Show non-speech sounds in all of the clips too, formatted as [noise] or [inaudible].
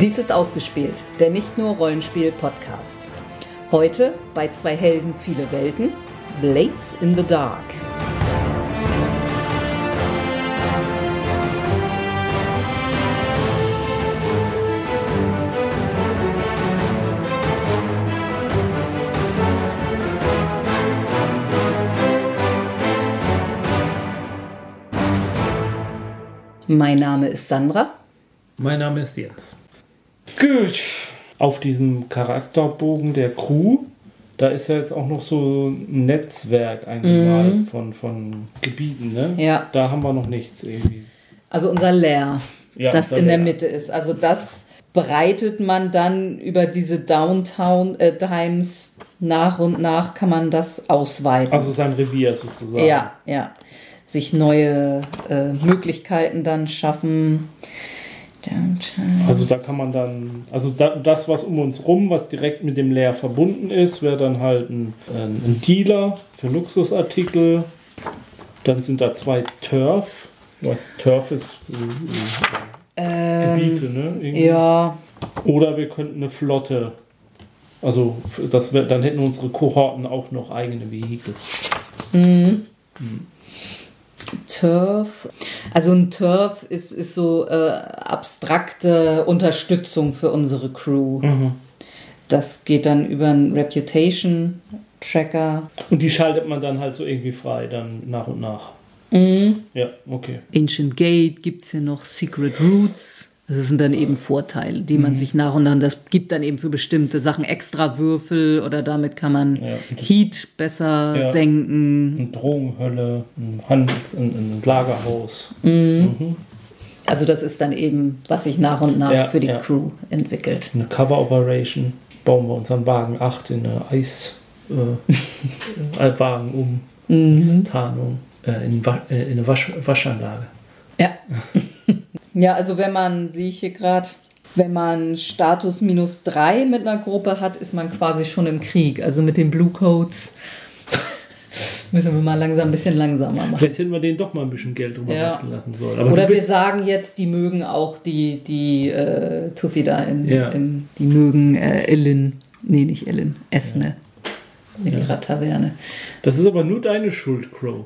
Dies ist ausgespielt, der nicht nur Rollenspiel-Podcast. Heute bei zwei Helden, viele Welten, Blades in the Dark. Mein Name ist Sandra. Mein Name ist Jens. Gut. Auf diesem Charakterbogen der Crew, da ist ja jetzt auch noch so ein Netzwerk eingemalt von, von Gebieten, ne? Ja. Da haben wir noch nichts irgendwie. Also unser Lair, Ja, das unser in der Lair. Mitte ist. Also das breitet man dann über diese Downtown äh, Times nach und nach kann man das ausweiten. Also sein Revier sozusagen. Ja, ja. Sich neue äh, Möglichkeiten dann schaffen. Also da kann man dann, also da, das, was um uns rum, was direkt mit dem Leer verbunden ist, wäre dann halt ein, ein, ein Dealer für Luxusartikel. Dann sind da zwei Turf. Was Turf ist? äh, äh, Gebiete, ne? Irgendwie. Ähm, Ja, Oder wir könnten eine Flotte. Also das wär, dann hätten unsere Kohorten auch noch eigene Vehikel. Turf. Also ein Turf ist, ist so äh, abstrakte Unterstützung für unsere Crew. Das geht dann über einen Reputation Tracker. Und die schaltet man dann halt so irgendwie frei, dann nach und nach. Ja, okay. Ancient Gate gibt es hier noch, Secret Roots. Also Das sind dann eben Vorteile, die man sich nach und nach, das gibt dann eben für bestimmte Sachen extra Würfel oder damit kann man Ja, Heat besser Ja. senken. Eine Drogenhölle, ein, Handels ein, ein Lagerhaus. Also das ist dann eben, was sich nach und nach Ja, für die. Crew entwickelt. Eine Cover Operation. Bauen wir unseren Wagen 8 in eine Eis [laughs] äh, äh, um. Tarnung. Äh, in, äh, in eine Wasch Waschanlage. Ja. [laughs] ja, also wenn man, sehe ich hier gerade, wenn man Status minus drei mit einer Gruppe hat, ist man quasi schon im Krieg. Also mit den Blue Coats [laughs] müssen wir mal langsam ein bisschen langsamer machen. Vielleicht hätten wir denen doch mal ein bisschen Geld drüber Ja. wachsen lassen sollen. Aber Oder wir bist, sagen jetzt, die mögen auch die, die äh, Tussi da in, Ja. im, die mögen äh, Ellen, nee, nicht Ellen, Esme in ihrer Taverne. das ist aber nur deine Schuld, Crow.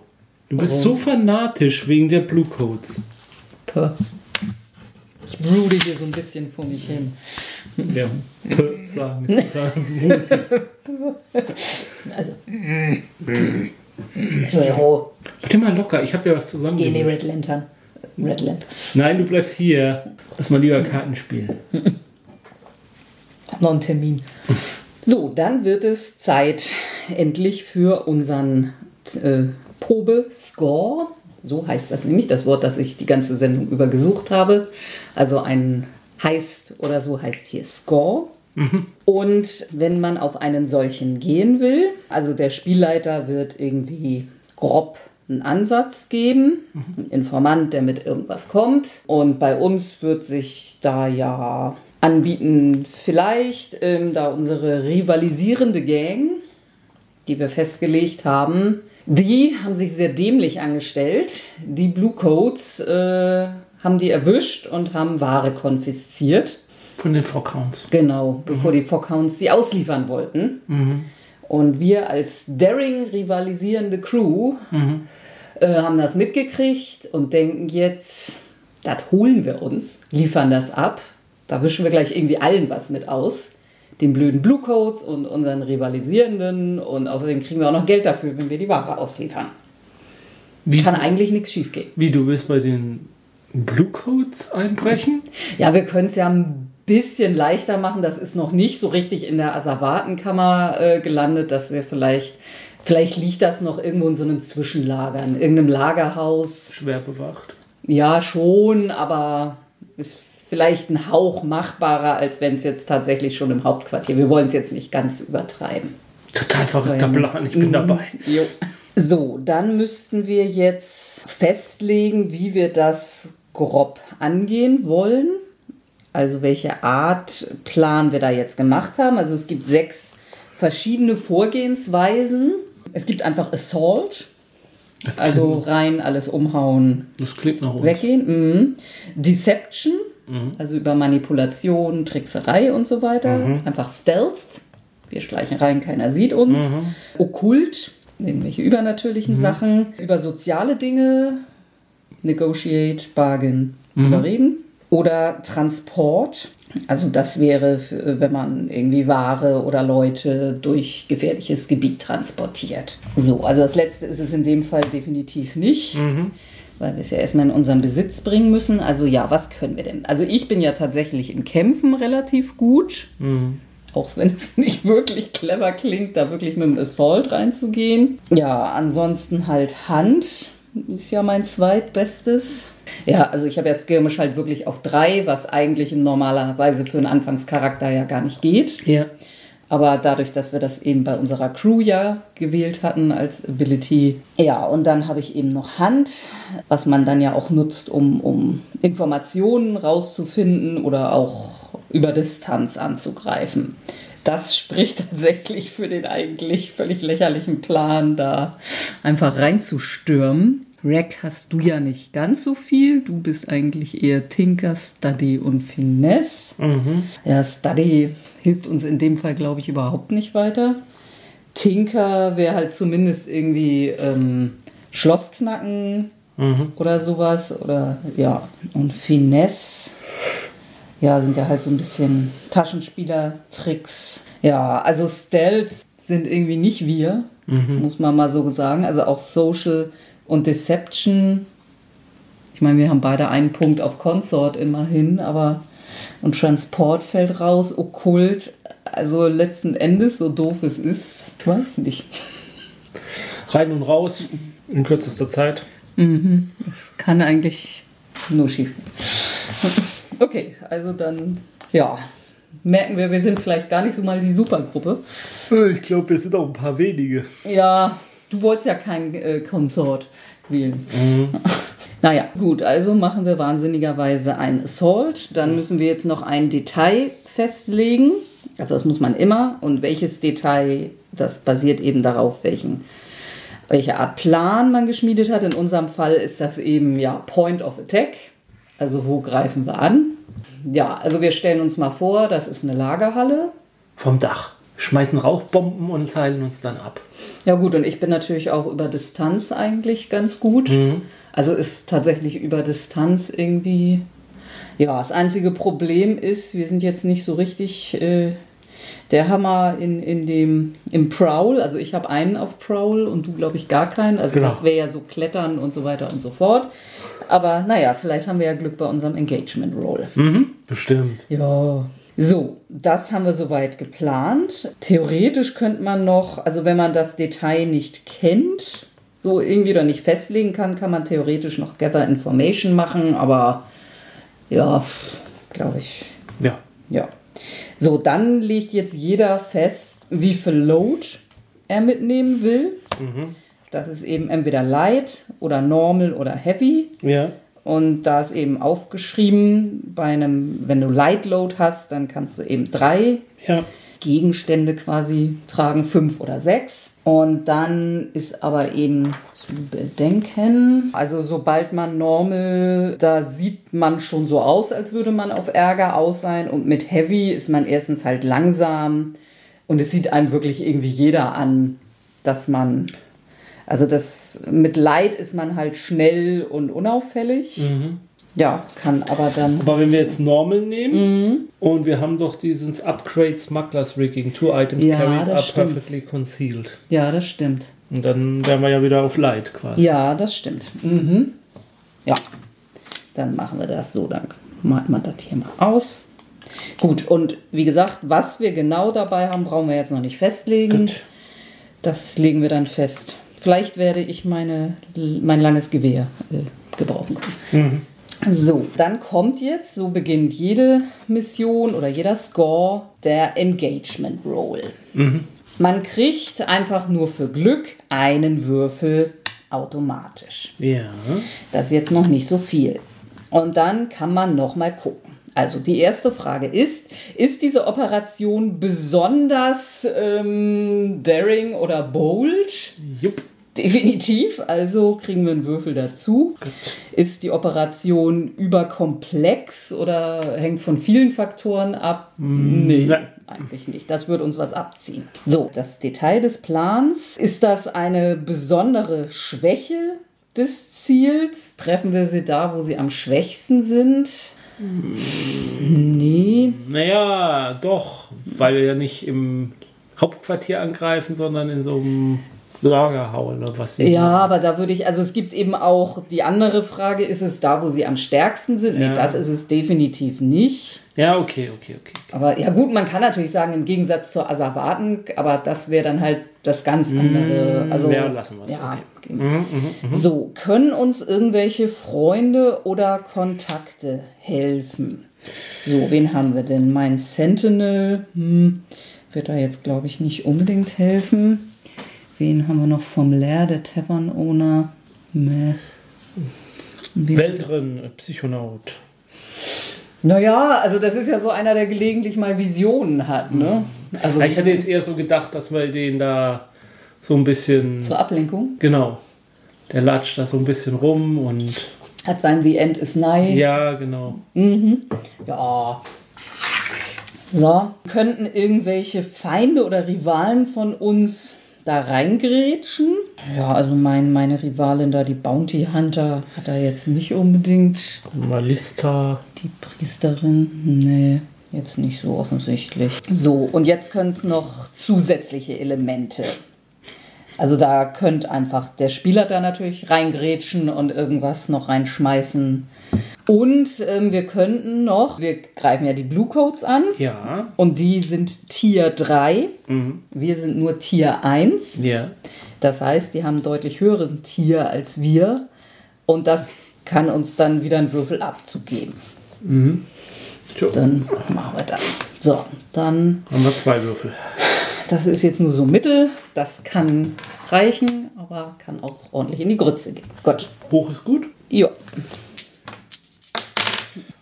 Du bist Warum? so fanatisch wegen der Blue Coats. Puh. Ich broode hier so ein bisschen vor mich hin. Ja, sagen ist [laughs] Also. so, Warte mal locker, ich habe ja was geh in die zusammen. Red Lantern. Red Lamp. Nein, du bleibst hier. Lass mal lieber Karten spielen. Noch einen Termin. So, dann wird es Zeit endlich für unseren äh, Probe-Score. So heißt das nämlich, das Wort, das ich die ganze Sendung über gesucht habe. Also ein heißt oder so heißt hier Score. Und wenn man auf einen solchen gehen will, also der Spielleiter wird irgendwie grob einen Ansatz geben, ein Informant, der mit irgendwas kommt. Und bei uns wird sich da ja anbieten, vielleicht, ähm, da unsere rivalisierende Gang, die wir festgelegt haben, die haben sich sehr dämlich angestellt. Die Blue Coats äh, haben die erwischt und haben Ware konfisziert. Von den Fockhounds. Genau, bevor die Fockhounds sie ausliefern wollten. Und wir als daring rivalisierende Crew äh, haben das mitgekriegt und denken jetzt, das holen wir uns, liefern das ab. Da wischen wir gleich irgendwie allen was mit aus. Den blöden Bluecoats und unseren Rivalisierenden. Und außerdem kriegen wir auch noch Geld dafür, wenn wir die Ware ausliefern. Wie, Kann eigentlich nichts schiefgehen. wie du willst bei den Blue Coats einbrechen? Ja, wir können es ja ein bisschen leichter machen. Das ist noch nicht so richtig in der Asservatenkammer äh, gelandet, dass wir vielleicht, vielleicht liegt das noch irgendwo in so einem Zwischenlager, in irgendeinem Lagerhaus. Schwer bewacht. Ja, schon, aber ist vielleicht ein Hauch machbarer, als wenn es jetzt tatsächlich schon im Hauptquartier. Wir wollen es jetzt nicht ganz übertreiben. Total verrückter. Plan, ich bin dabei. Jo. So, dann müssten wir jetzt festlegen, wie wir das grob angehen wollen. Also welche Art Plan wir da jetzt gemacht haben. Also es gibt sechs verschiedene Vorgehensweisen. Es gibt einfach Assault, also rein alles umhauen, das klingt nach uns. weggehen. Mhm. Deception, Also über Manipulation, Trickserei und so weiter. Einfach Stealth. Wir schleichen rein, keiner sieht uns. Okkult, irgendwelche übernatürlichen Sachen. Über soziale Dinge, negotiate, bargain, überreden. Oder Transport. Also das wäre, wenn man irgendwie Ware oder Leute durch gefährliches Gebiet transportiert. So, also das letzte ist es in dem Fall definitiv nicht, weil wir es ja erstmal in unseren Besitz bringen müssen. Also ja, was können wir denn? Also ich bin ja tatsächlich im Kämpfen relativ gut. Auch wenn es nicht wirklich clever klingt, da wirklich mit dem Assault reinzugehen. Ja, ansonsten halt Hand ist ja mein zweitbestes. Ja, also ich habe ja Skirmish halt wirklich auf drei, was eigentlich in normalerweise für einen Anfangscharakter ja gar nicht geht. Ja. Aber dadurch, dass wir das eben bei unserer Crew ja gewählt hatten als Ability. Ja, und dann habe ich eben noch Hand, was man dann ja auch nutzt, um, um Informationen rauszufinden oder auch über Distanz anzugreifen. Das spricht [laughs] tatsächlich für den eigentlich völlig lächerlichen Plan, da einfach reinzustürmen. Rack hast du ja nicht ganz so viel. Du bist eigentlich eher Tinker, Study und Finesse. Ja, Study hilft uns in dem Fall, glaube ich, überhaupt nicht weiter. Tinker wäre halt zumindest irgendwie ähm, Schloss knacken oder sowas. Oder ja, und Finesse. Ja, sind ja halt so ein bisschen Taschenspieler-Tricks. Ja, also Stealth sind irgendwie nicht wir, muss man mal so sagen. Also auch Social und Deception. Ich meine, wir haben beide einen Punkt auf Consort immerhin, aber und Transport fällt raus, Okkult. Also letzten Endes, so doof es ist, ich weiß nicht. Rein und raus in kürzester Zeit. Das kann eigentlich nur schief gehen. [laughs] Okay, also dann, ja, merken wir, wir sind vielleicht gar nicht so mal die Supergruppe. Ich glaube, wir sind auch ein paar wenige. Ja, du wolltest ja kein äh, Consort wählen. [laughs] Naja, gut, also machen wir wahnsinnigerweise ein Assault. Dann müssen wir jetzt noch ein Detail festlegen. Also das muss man immer. Und welches Detail, das basiert eben darauf, welchen, welche Art Plan man geschmiedet hat. In unserem Fall ist das eben ja Point of Attack. Also wo greifen wir an? Ja, also wir stellen uns mal vor, das ist eine Lagerhalle. Vom Dach. Schmeißen Rauchbomben und zeilen uns dann ab. Ja gut, und ich bin natürlich auch über Distanz eigentlich ganz gut. Also ist tatsächlich über Distanz irgendwie. Ja, das einzige Problem ist, wir sind jetzt nicht so richtig äh, der Hammer in, in dem im Prowl. Also ich habe einen auf Prowl und du glaube ich gar keinen. Also Genau. das wäre ja so Klettern und so weiter und so fort. Aber naja, vielleicht haben wir ja Glück bei unserem Engagement Roll. Bestimmt. Ja. So, das haben wir soweit geplant. Theoretisch könnte man noch, also wenn man das Detail nicht kennt, so irgendwie oder nicht festlegen kann, kann man theoretisch noch Gather Information machen, aber ja, glaube ich, Ja. ja. So, dann legt jetzt jeder fest, wie viel Load er mitnehmen will. Das ist eben entweder Light oder Normal oder Heavy. Ja. Und da ist eben aufgeschrieben, bei einem, wenn du Light Load hast, dann kannst du eben drei Ja. Gegenstände quasi tragen, fünf oder sechs. Und dann ist aber eben zu bedenken, also sobald man normal, da sieht man schon so aus, als würde man auf Ärger aus sein. Und mit Heavy ist man erstens halt langsam und es sieht einem wirklich irgendwie jeder an, dass man, also das mit Light ist man halt schnell und unauffällig. Ja, kann aber dann. Aber wenn wir jetzt Normal nehmen und wir haben doch dieses Upgrade Smugglers Rigging, two items Ja, carried are stimmt. perfectly concealed. Ja, das stimmt. Und dann wären wir ja wieder auf Light quasi. Ja, das stimmt. Mhm. Ja, dann machen wir das so. Dann malt man das hier mal aus. Gut, und wie gesagt, was wir genau dabei haben, brauchen wir jetzt noch nicht festlegen. Gut. Das legen wir dann fest. Vielleicht werde ich meine, mein langes Gewehr äh, gebrauchen können. So, dann kommt jetzt, so beginnt jede Mission oder jeder Score, der Engagement Roll. Man kriegt einfach nur für Glück einen Würfel automatisch. Ja. Das ist jetzt noch nicht so viel. Und dann kann man noch mal gucken. Also die erste Frage ist, ist diese Operation besonders ähm, daring oder bold? Jupp. Definitiv, also kriegen wir einen Würfel dazu. Ist die Operation überkomplex oder hängt von vielen Faktoren ab? nee, nein. eigentlich nicht. Das würde uns was abziehen. So, das Detail des Plans. Ist das eine besondere Schwäche des Ziels? Treffen wir sie da, wo sie am schwächsten sind? Nee. Naja, doch, weil wir ja nicht im Hauptquartier angreifen, sondern in so einem Lager hauen oder was. sie- Ja, aber da würde ich, also es gibt eben auch die andere Frage, ist es da, wo sie am stärksten sind? Ja. Nee, das ist es definitiv nicht. Ja, okay, okay, okay. Aber ja gut, man kann natürlich sagen, im Gegensatz zur Asservaten, aber das wäre dann halt das ganz andere. Also, ja, lassen wir's, Ja, okay. Mhm, So, können uns irgendwelche Freunde oder Kontakte helfen? So, wen haben wir denn? Mein Sentinel hm, wird da jetzt, glaube ich, nicht unbedingt helfen. Wen haben wir noch vom Leer, der Tavern Owner? Meh. Wen- Weltrin, Psychonaut. Naja, also das ist ja so einer, der gelegentlich mal Visionen hat, ne? Also Ja, ich hatte jetzt eher so gedacht, dass wir den da so ein bisschen. zur Ablenkung. Genau. Der latscht da so ein bisschen rum und. Hat sein The End is Nigh. Ja, genau. Ja. So, könnten irgendwelche Feinde oder Rivalen von uns da reingrätschen? Ja, also mein, meine Rivalin da, die Bounty Hunter, hat er jetzt nicht unbedingt. Malista. Die Priesterin, nee, jetzt nicht so offensichtlich. So, und jetzt können es noch zusätzliche Elemente. Also da könnte einfach der Spieler da natürlich reingrätschen und irgendwas noch reinschmeißen. Und ähm, wir könnten noch, wir greifen ja die Blue Coats an Ja. und die sind Tier 3. Mhm. Wir sind nur Tier 1. Ja. Das heißt, die haben deutlich höheren Tier als wir. Und das kann uns dann wieder einen Würfel abzugeben. Tja, Dann machen wir das. So, dann, haben wir zwei Würfel. das ist jetzt nur so Mittel. Das kann reichen, aber kann auch ordentlich in die Grütze gehen. Gut. Hoch ist gut. Ja.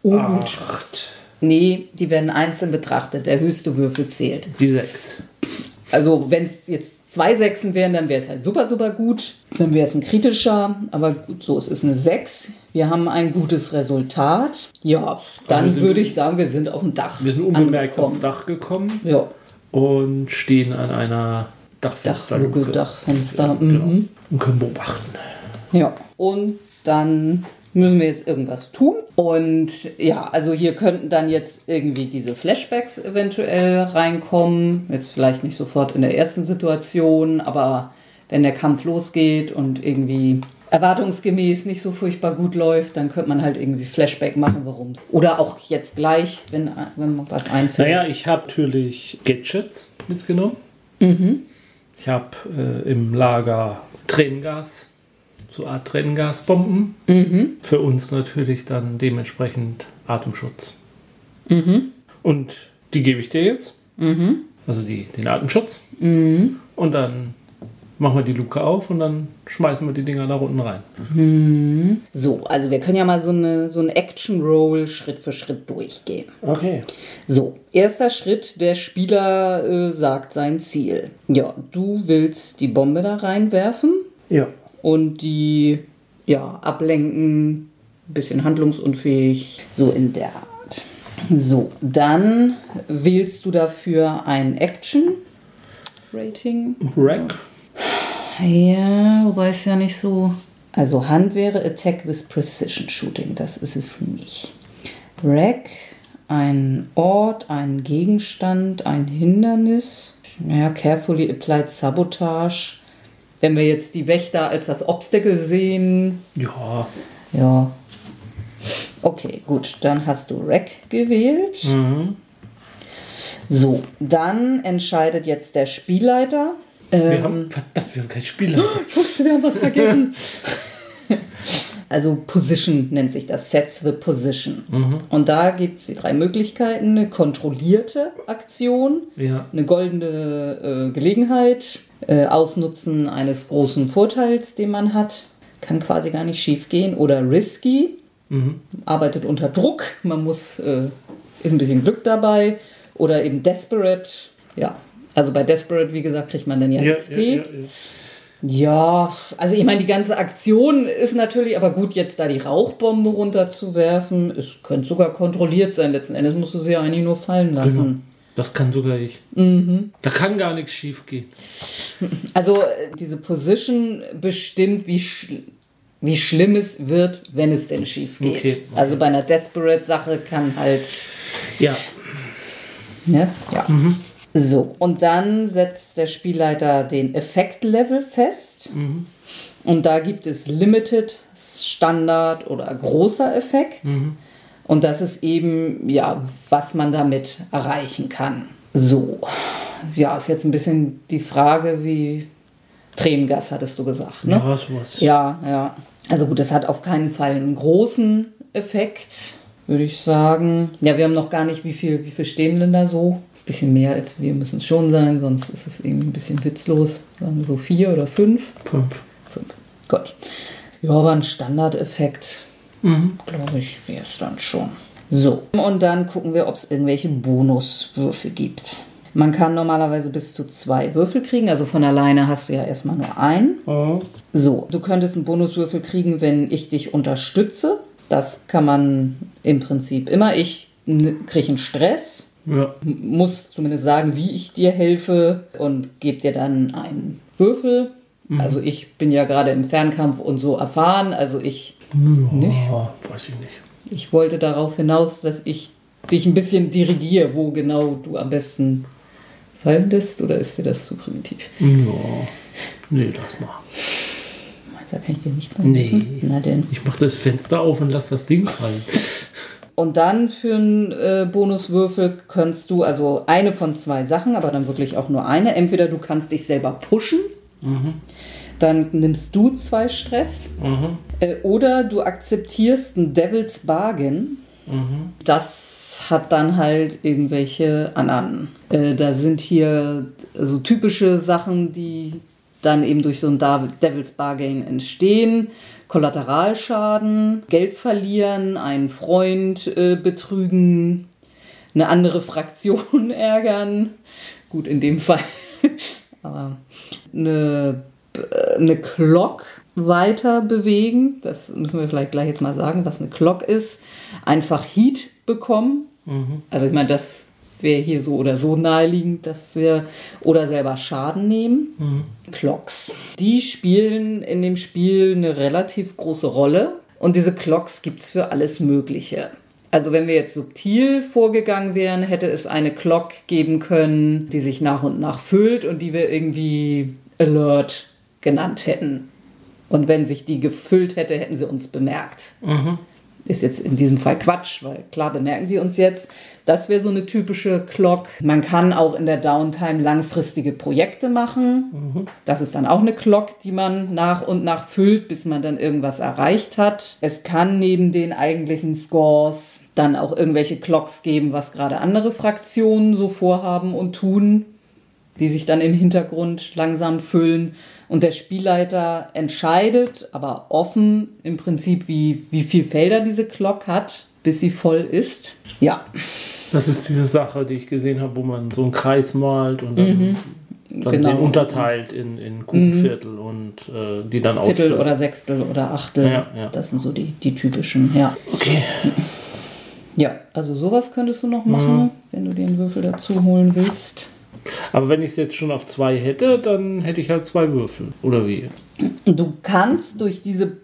Oh, gut. Acht. Nee, die werden einzeln betrachtet. Der höchste Würfel zählt. Die sechs. Also, wenn es jetzt zwei Sechsen wären, dann wäre es halt super, super gut. Dann wäre es ein kritischer. Aber gut, so, es ist eine Sechs. Wir haben ein gutes Resultat. Ja, dann wir sind- würde ich sagen, wir sind auf dem Dach. Wir sind unbemerkt aufs angekommen. Dach gekommen Ja, und stehen an einer Dachfensterluke. Dachluke, Dachfenster. Genau. Mhm. Und können beobachten. Ja, und dann müssen wir jetzt irgendwas tun. Und ja, also hier könnten dann jetzt irgendwie diese Flashbacks eventuell reinkommen. Jetzt vielleicht nicht sofort in der ersten Situation, aber wenn der Kampf losgeht und irgendwie erwartungsgemäß nicht so furchtbar gut läuft, dann könnte man halt irgendwie Flashback machen, warum. Oder auch jetzt gleich, wenn, wenn man was einfällt. Naja, ich habe natürlich Gadgets mitgenommen. Ich habe äh, im Lager Tränengas, so Art Tränengasbomben. Für uns natürlich dann dementsprechend Atemschutz. Und die gebe ich dir jetzt. Also die, den Atemschutz. Und dann machen wir die Luke auf und dann schmeißen wir die Dinger da unten rein. so, also wir können ja mal so eine so ein Action-Roll Schritt für Schritt durchgehen. Okay. So, erster Schritt, der Spieler äh, sagt sein Ziel. Ja, du willst die Bombe da reinwerfen Ja. Und die ja, ablenken, bisschen handlungsunfähig, so in der Art. So, dann wählst du dafür ein Action Rating. Rack. Ja, wobei es ja nicht so. Also Hand wäre Attack with Precision Shooting, das ist es nicht. Rack, ein Ort, ein Gegenstand, ein Hindernis. Naja, carefully applied Sabotage. Wenn wir jetzt die Wächter als das Obstacle sehen, Ja. ja. Okay, gut, dann hast du Rack gewählt. So, dann entscheidet jetzt der Spielleiter. Wir Ähm, haben, verdammt, wir haben kein Spieler. [laughs] ich wusste, wir haben was vergessen. [laughs] Also Position nennt sich das, Sets the Position. Und da gibt es die drei Möglichkeiten. Eine kontrollierte Aktion, Ja. eine goldene äh, Gelegenheit, äh, Ausnutzen eines großen Vorteils, den man hat, kann quasi gar nicht schief gehen. Oder risky, arbeitet unter Druck, man muss, äh, ist ein bisschen Glück dabei. Oder eben desperate, ja. Also bei desperate, wie gesagt, kriegt man dann ja, Ja, XP. ja, ja, ja. Ja, also ich meine, die ganze Aktion ist natürlich, aber gut, jetzt da die Rauchbombe runterzuwerfen, es könnte sogar kontrolliert sein. Letzten Endes musst du sie ja eigentlich nur fallen lassen. Das kann sogar ich. Da kann gar nichts schief gehen. Also äh, diese Position bestimmt, wie, schl wie schlimm es wird, wenn es denn schief geht. Okay, okay. Also bei einer Desperate-Sache kann halt Ja. Ne? Ja. So, und dann setzt der Spielleiter den Effektlevel fest. Und da gibt es Limited, Standard oder großer Effekt. Und das ist eben, ja, was man damit erreichen kann. So, ja, ist jetzt ein bisschen die Frage, wie Tränengas hattest du gesagt, ne? Ja, sowas. Ja, ja. Also gut, das hat auf keinen Fall einen großen Effekt, würde ich sagen. Ja, wir haben noch gar nicht, wie viel, wie viel stehen denn da so? Bisschen mehr als wir müssen es schon sein, sonst ist es eben ein bisschen witzlos. Sagen wir so vier oder fünf? Fünf. Fünf. Gut. Ja, aber ein Standardeffekt, Mhm. glaube ich, wäre es dann schon. So, und dann gucken wir, ob es irgendwelche Bonuswürfel gibt. Man kann normalerweise bis zu zwei Würfel kriegen, also von alleine hast du ja erstmal nur einen. Mhm. So, du könntest einen Bonuswürfel kriegen, wenn ich dich unterstütze. Das kann man im Prinzip immer. Ich kriege einen Stress, Ja. muss zumindest sagen, wie ich dir helfe und gebe dir dann einen Würfel. Also ich bin ja gerade im Fernkampf und so erfahren, also ich, Nicht? Ja, weiß ich nicht. ich wollte darauf hinaus, dass ich dich ein bisschen dirigiere, wo genau du am besten fallen lässt, oder ist dir das zu primitiv? Ja. Nee, lass mal. Meinst du, Da kann ich dir nicht Nee. helfen? Na denn. Ich mach das Fenster auf und lass das Ding fallen. Und dann für einen äh, Bonuswürfel kannst du, also eine von zwei Sachen, aber dann wirklich auch nur eine. Entweder du kannst dich selber pushen, dann nimmst du zwei Stress, Mhm. Äh, oder du akzeptierst ein Devil's Bargain. Das hat dann halt irgendwelche anderen. Äh, da sind hier so typische Sachen, die dann eben durch so ein Devil's Bargain entstehen. Kollateralschaden, Geld verlieren, einen Freund äh, betrügen, eine andere Fraktion [laughs] ärgern. Gut, in dem Fall. [laughs] Aber eine, eine Clock weiter bewegen. Das müssen wir vielleicht gleich jetzt mal sagen, was eine Clock ist. Einfach Heat bekommen. Also ich meine, das wäre hier so oder so naheliegend, dass wir oder selber Schaden nehmen. Clocks. Die spielen in dem Spiel eine relativ große Rolle. Und diese Clocks gibt es für alles Mögliche. Also wenn wir jetzt subtil vorgegangen wären, hätte es eine Clock geben können, die sich nach und nach füllt und die wir irgendwie Alert genannt hätten. Und wenn sich die gefüllt hätte, hätten sie uns bemerkt. Ist jetzt in diesem Fall Quatsch, weil klar bemerken die uns jetzt. Das wäre so eine typische Clock. Man kann auch in der Downtime langfristige Projekte machen. Das ist dann auch eine Clock, die man nach und nach füllt, bis man dann irgendwas erreicht hat. Es kann neben den eigentlichen Scores dann auch irgendwelche Clocks geben, was gerade andere Fraktionen so vorhaben und tun die sich dann im Hintergrund langsam füllen. Und der Spielleiter entscheidet, aber offen im Prinzip, wie, wie viel Felder diese Glock hat, bis sie voll ist. Ja, Das ist diese Sache, die ich gesehen habe, wo man so einen Kreis malt und dann, dann Genau. den unterteilt in, in Kuchenviertel und äh, die dann Viertel ausfüllt. oder Sechstel oder Achtel. Ja, ja. Das sind so die, die typischen, ja. Okay. Ja, also sowas könntest du noch machen, wenn du den Würfel dazu holen willst. Aber wenn ich es jetzt schon auf zwei hätte, dann hätte ich halt zwei Würfel. Oder wie? Du kannst durch diese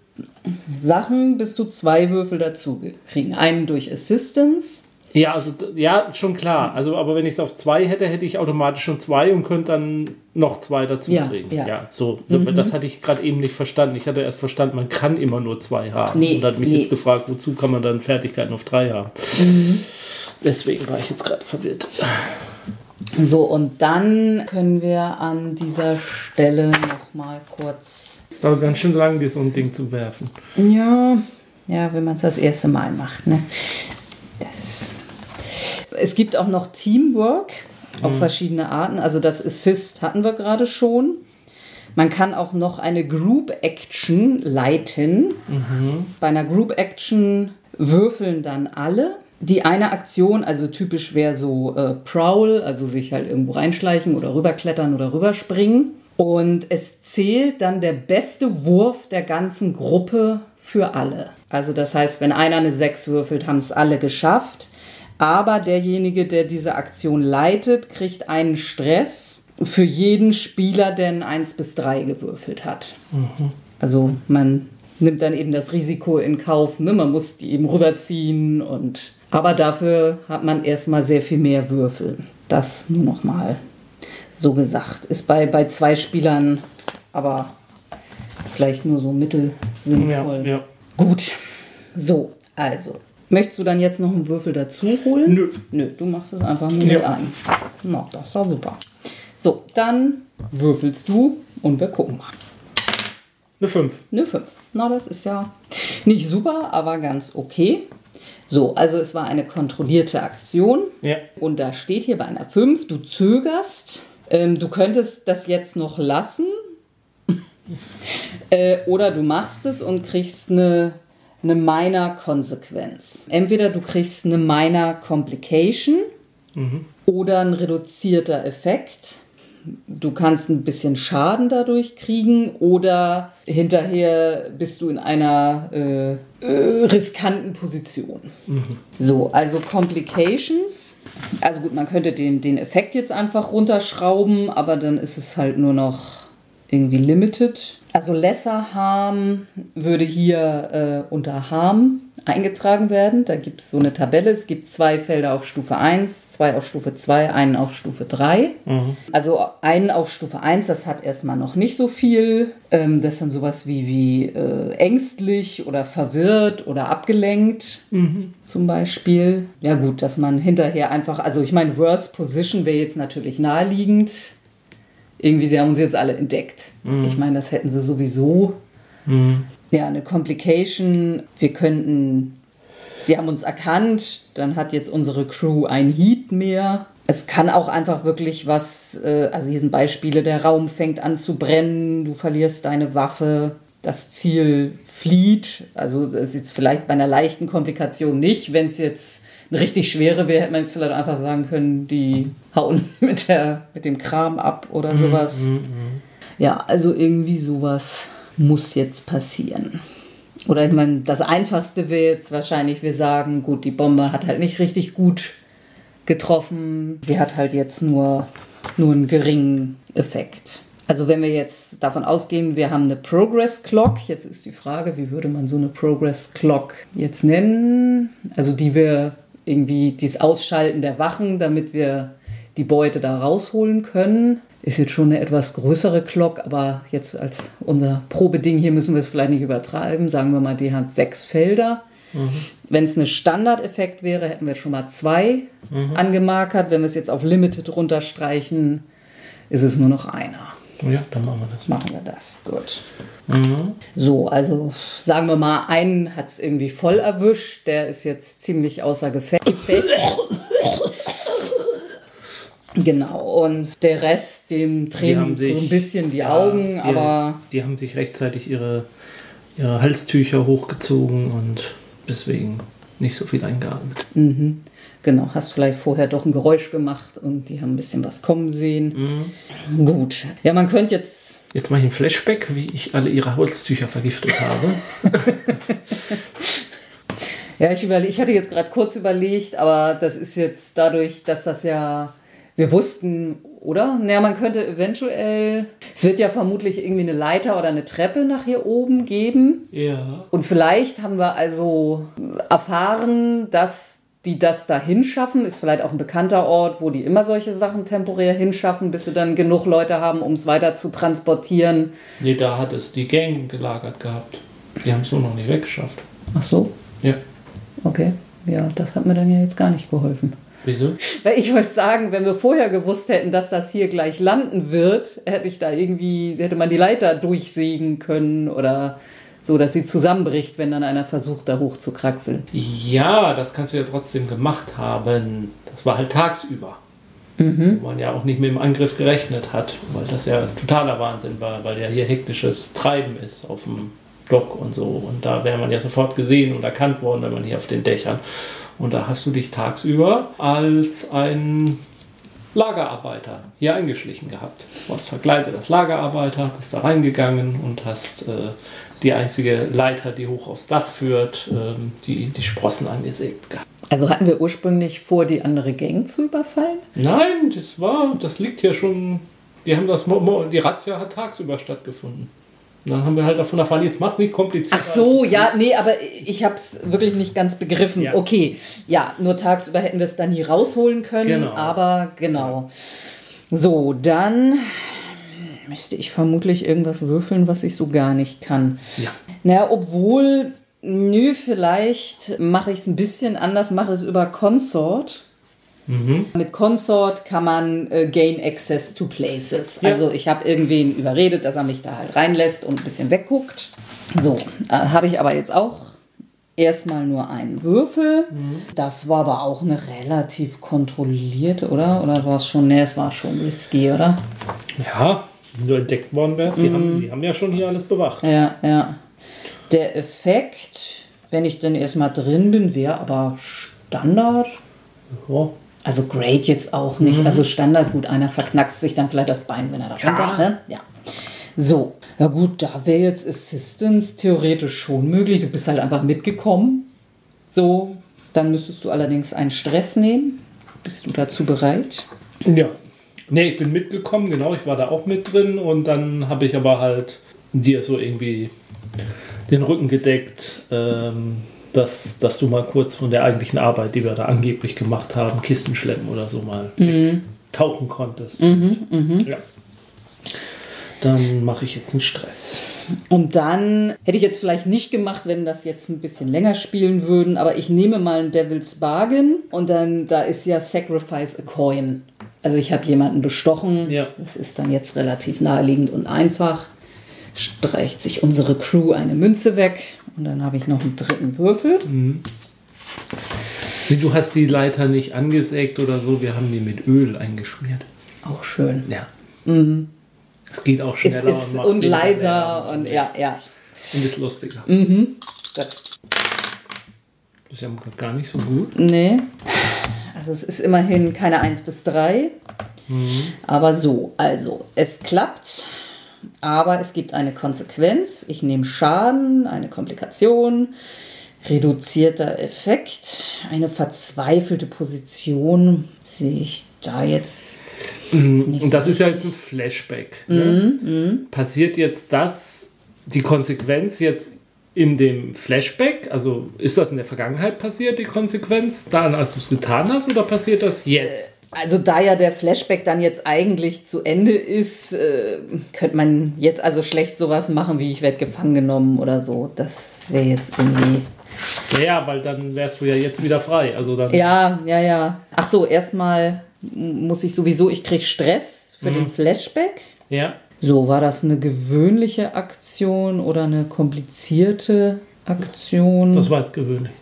Sachen bis zu zwei Würfel dazu kriegen. Einen durch Assistance Ja, also ja, schon klar. Also, aber wenn ich es auf zwei hätte, hätte ich automatisch schon zwei und könnte dann noch zwei dazu Ja, kriegen. ja. Mhm. so. Das hatte ich gerade eben nicht verstanden. Ich hatte erst verstanden, man kann immer nur zwei haben. Nee, und hat mich nee. jetzt gefragt, wozu kann man dann Fertigkeiten auf drei haben. Mhm. Deswegen war ich jetzt gerade verwirrt. So, und dann können wir an dieser Stelle noch mal kurz. Es dauert ganz schön lang, so ein Ding zu werfen. Ja, ja, wenn man es das erste Mal macht. Ne? Das. Es gibt auch noch Teamwork auf verschiedene Arten. Also das Assist hatten wir gerade schon. Man kann auch noch eine Group Action leiten. Bei einer Group Action würfeln dann alle. Die eine Aktion, also typisch wäre so äh, Prowl, also sich halt irgendwo reinschleichen oder rüberklettern oder rüberspringen. Und es zählt dann der beste Wurf der ganzen Gruppe für alle. Also das heißt, wenn einer eine 6 würfelt, haben es alle geschafft. Aber derjenige, der diese Aktion leitet, kriegt einen Stress für jeden Spieler, der ein 1 bis 3 gewürfelt hat. Also man nimmt dann eben das Risiko in Kauf, ne? man muss die eben rüberziehen und aber dafür hat man erstmal sehr viel mehr Würfel. Das nur noch mal so gesagt. Ist bei, bei zwei Spielern aber vielleicht nur so mittelsinnvoll. Ja, ja. Gut. So, also. Möchtest du dann jetzt noch einen Würfel dazu holen? Nö. Nö, du machst es einfach nur Ja. mit ein. Na, das doch super. So, dann würfelst du und wir gucken mal. Eine 5. Eine 5. Na, das ist ja nicht super, aber ganz okay. So, also es war eine kontrollierte Aktion. Ja. Und da steht hier bei einer 5, du zögerst. Ähm, du könntest das jetzt noch lassen. [laughs] äh, oder du machst es und kriegst eine, eine Minor-Konsequenz. Entweder du kriegst eine Minor-Complication oder ein reduzierter Effekt. Du kannst ein bisschen Schaden dadurch kriegen oder hinterher bist du in einer äh, äh, riskanten Position. So, also Complications. Also gut, man könnte den, den Effekt jetzt einfach runterschrauben, aber dann ist es halt nur noch irgendwie limited. Also Lesser Harm würde hier äh, unter Harm eingetragen werden. Da gibt es so eine Tabelle. Es gibt zwei Felder auf Stufe 1, zwei auf Stufe 2, einen auf Stufe 3. Also einen auf Stufe 1, das hat erstmal noch nicht so viel. Ähm, das ist dann sowas wie, wie äh, ängstlich oder verwirrt oder abgelenkt zum Beispiel. Ja gut, dass man hinterher einfach, also ich meine, Worst Position wäre jetzt natürlich naheliegend. Irgendwie, sie haben uns jetzt alle entdeckt. Ich meine, das hätten sie sowieso. Ja, eine Complication. Wir könnten, sie haben uns erkannt, dann hat jetzt unsere Crew ein Heat mehr. Es kann auch einfach wirklich was, äh, also hier sind Beispiele, der Raum fängt an zu brennen, du verlierst deine Waffe, das Ziel flieht. Also das ist jetzt vielleicht bei einer leichten Komplikation nicht. Wenn es jetzt eine richtig schwere wäre, hätte man jetzt vielleicht einfach sagen können, die hauen [laughs] mit, der, mit dem Kram ab oder sowas. Ja, also irgendwie sowas muss jetzt passieren. Oder ich meine, das Einfachste wäre jetzt wahrscheinlich, wir sagen, gut, die Bombe hat halt nicht richtig gut getroffen. Sie hat halt jetzt nur, nur einen geringen Effekt. Also wenn wir jetzt davon ausgehen, wir haben eine Progress Clock, jetzt ist die Frage, wie würde man so eine Progress Clock jetzt nennen? Also die wir irgendwie dieses Ausschalten der Wachen, damit wir die Beute da rausholen können. Ist jetzt schon eine etwas größere Clock, aber jetzt als unser Probeding hier müssen wir es vielleicht nicht übertreiben. Sagen wir mal, die hat sechs Felder. Wenn es ein Standardeffekt wäre, hätten wir schon mal zwei angemarkert. Wenn wir es jetzt auf Limited runterstreichen, ist es nur noch einer. Ja, dann machen wir das. Machen wir das. Gut. So, also sagen wir mal, einen hat es irgendwie voll erwischt. Der ist jetzt ziemlich außer Gefecht. Genau, und der Rest, dem tränen so sich- ein bisschen die Ja, Augen, die, aber Die haben sich rechtzeitig ihre, ihre Halstücher hochgezogen und deswegen nicht so viel eingeatmet. Genau, hast vielleicht vorher doch ein Geräusch gemacht und die haben ein bisschen was kommen sehen. Gut. Ja, man könnte jetzt Jetzt mache ich ein Flashback, wie ich alle ihre Halstücher vergiftet habe. [laughs] Ja, ich, überle ich hatte jetzt gerade kurz überlegt, aber das ist jetzt dadurch, dass das ja, wir wussten, oder? Naja, man könnte eventuell, es wird ja vermutlich irgendwie eine Leiter oder eine Treppe nach hier oben geben. ja. Und vielleicht haben wir also erfahren, dass die das da hinschaffen, ist vielleicht auch ein bekannter Ort, wo die immer solche Sachen temporär hinschaffen, bis sie dann genug Leute haben, um es weiter zu transportieren. Nee, da hat es die Gang gelagert gehabt. Die haben es nur noch nicht weggeschafft. Ach so, Ja. okay. Ja, das hat mir dann ja jetzt gar nicht geholfen. Wieso? Weil ich wollte sagen, wenn wir vorher gewusst hätten, dass das hier gleich landen wird, hätte ich da irgendwie, hätte man die Leiter durchsägen können oder so, dass sie zusammenbricht, wenn dann einer versucht, da hoch zu kraxeln. Ja, das kannst du ja trotzdem gemacht haben. Das war halt tagsüber. Wo man ja auch nicht mit dem Angriff gerechnet hat, weil das ja totaler Wahnsinn war, weil ja hier hektisches Treiben ist auf dem Dock und so. Und da wäre man ja sofort gesehen und erkannt worden, wenn man hier auf den Dächern. Und da hast du dich tagsüber als ein Lagerarbeiter hier eingeschlichen gehabt. Du warst verkleidet als Lagerarbeiter, bist da reingegangen und hast äh, die einzige Leiter, die hoch aufs Dach führt, ähm, die, die Sprossen angesägt gehabt. Also hatten wir ursprünglich vor, die andere Gang zu überfallen? Nein, das war, das liegt hier schon. Die haben das, die Razzia hat tagsüber stattgefunden. Und dann haben wir halt davon erfahren, jetzt mach's nicht kompliziert. Ach so, ja, nee, aber ich habe es wirklich nicht ganz begriffen. Ja. Okay, ja, nur tagsüber hätten wir es dann nie rausholen können, Genau. aber genau. So, dann müsste ich vermutlich irgendwas würfeln, was ich so gar nicht kann. Ja. Naja, obwohl, nö, vielleicht mache ich es ein bisschen anders, mache es über Consort. Mit Consort kann man äh, gain access to places. Ja. Also ich habe irgendwen überredet, dass er mich da halt reinlässt und ein bisschen wegguckt. So, äh, habe ich aber jetzt auch erstmal nur einen Würfel. Das war aber auch eine relativ kontrollierte, oder? Oder war es schon, ne, es war schon risky, oder? Ja, du entdeckt worden wärst, die, haben, die haben ja schon hier alles bewacht. Ja, ja. Der Effekt, wenn ich dann erstmal drin bin, wäre aber Standard. Ja. Also great jetzt auch nicht. Also Standard, gut, einer verknackst sich dann vielleicht das Bein, wenn er da runter, ne? Ja. So, ja gut, da wäre jetzt Assistance theoretisch schon möglich. Du bist halt einfach mitgekommen. So, dann müsstest du allerdings einen Stress nehmen. Bist du dazu bereit? ja. Nee, ich bin mitgekommen, genau, ich war da auch mit drin und dann habe ich aber halt dir so irgendwie den Rücken gedeckt, ähm, dass, dass du mal kurz von der eigentlichen Arbeit, die wir da angeblich gemacht haben, Kisten schleppen oder so mal tauchen konntest. Ja. Dann mache ich jetzt einen Stress. Und dann hätte ich jetzt vielleicht nicht gemacht, wenn das jetzt ein bisschen länger spielen würden, aber ich nehme mal ein Devil's Bargain und dann, da ist ja Sacrifice a Coin. Also ich habe jemanden bestochen. Ja. Das ist dann jetzt relativ naheliegend und einfach. Streicht sich unsere Crew eine Münze weg und dann habe ich noch einen dritten Würfel. Wie, Du hast die Leiter nicht angesägt oder so, wir haben die mit Öl eingeschmiert. Auch schön. Ja. Es geht auch Es schneller ist macht und weniger leiser und ja, ja. und ist lustiger. Gut. Das ist ja gar nicht so gut. Nee. Also es ist immerhin keine 1 bis 3. Aber so, also es klappt, aber es gibt eine Konsequenz. Ich nehme Schaden, eine Komplikation, reduzierter Effekt, eine verzweifelte Position. Sehe ich da jetzt nicht Und das so ist ja jetzt ein Flashback. Ne? Passiert jetzt das, die Konsequenz jetzt in dem Flashback? Also ist das in der Vergangenheit passiert, die Konsequenz, dann als du es getan hast, oder passiert das jetzt? Also da ja der Flashback dann jetzt eigentlich zu Ende ist, äh, könnte man jetzt also schlecht sowas machen, wie ich werde gefangen genommen oder so. Das wäre jetzt irgendwie. Ja, weil dann wärst du ja jetzt wieder frei. Also dann, Ja, ja, ja. Ach so, erstmal muss ich sowieso, ich kriege Stress für den Flashback. ja. So, war das eine gewöhnliche Aktion oder eine komplizierte Aktion? Das war jetzt gewöhnlich.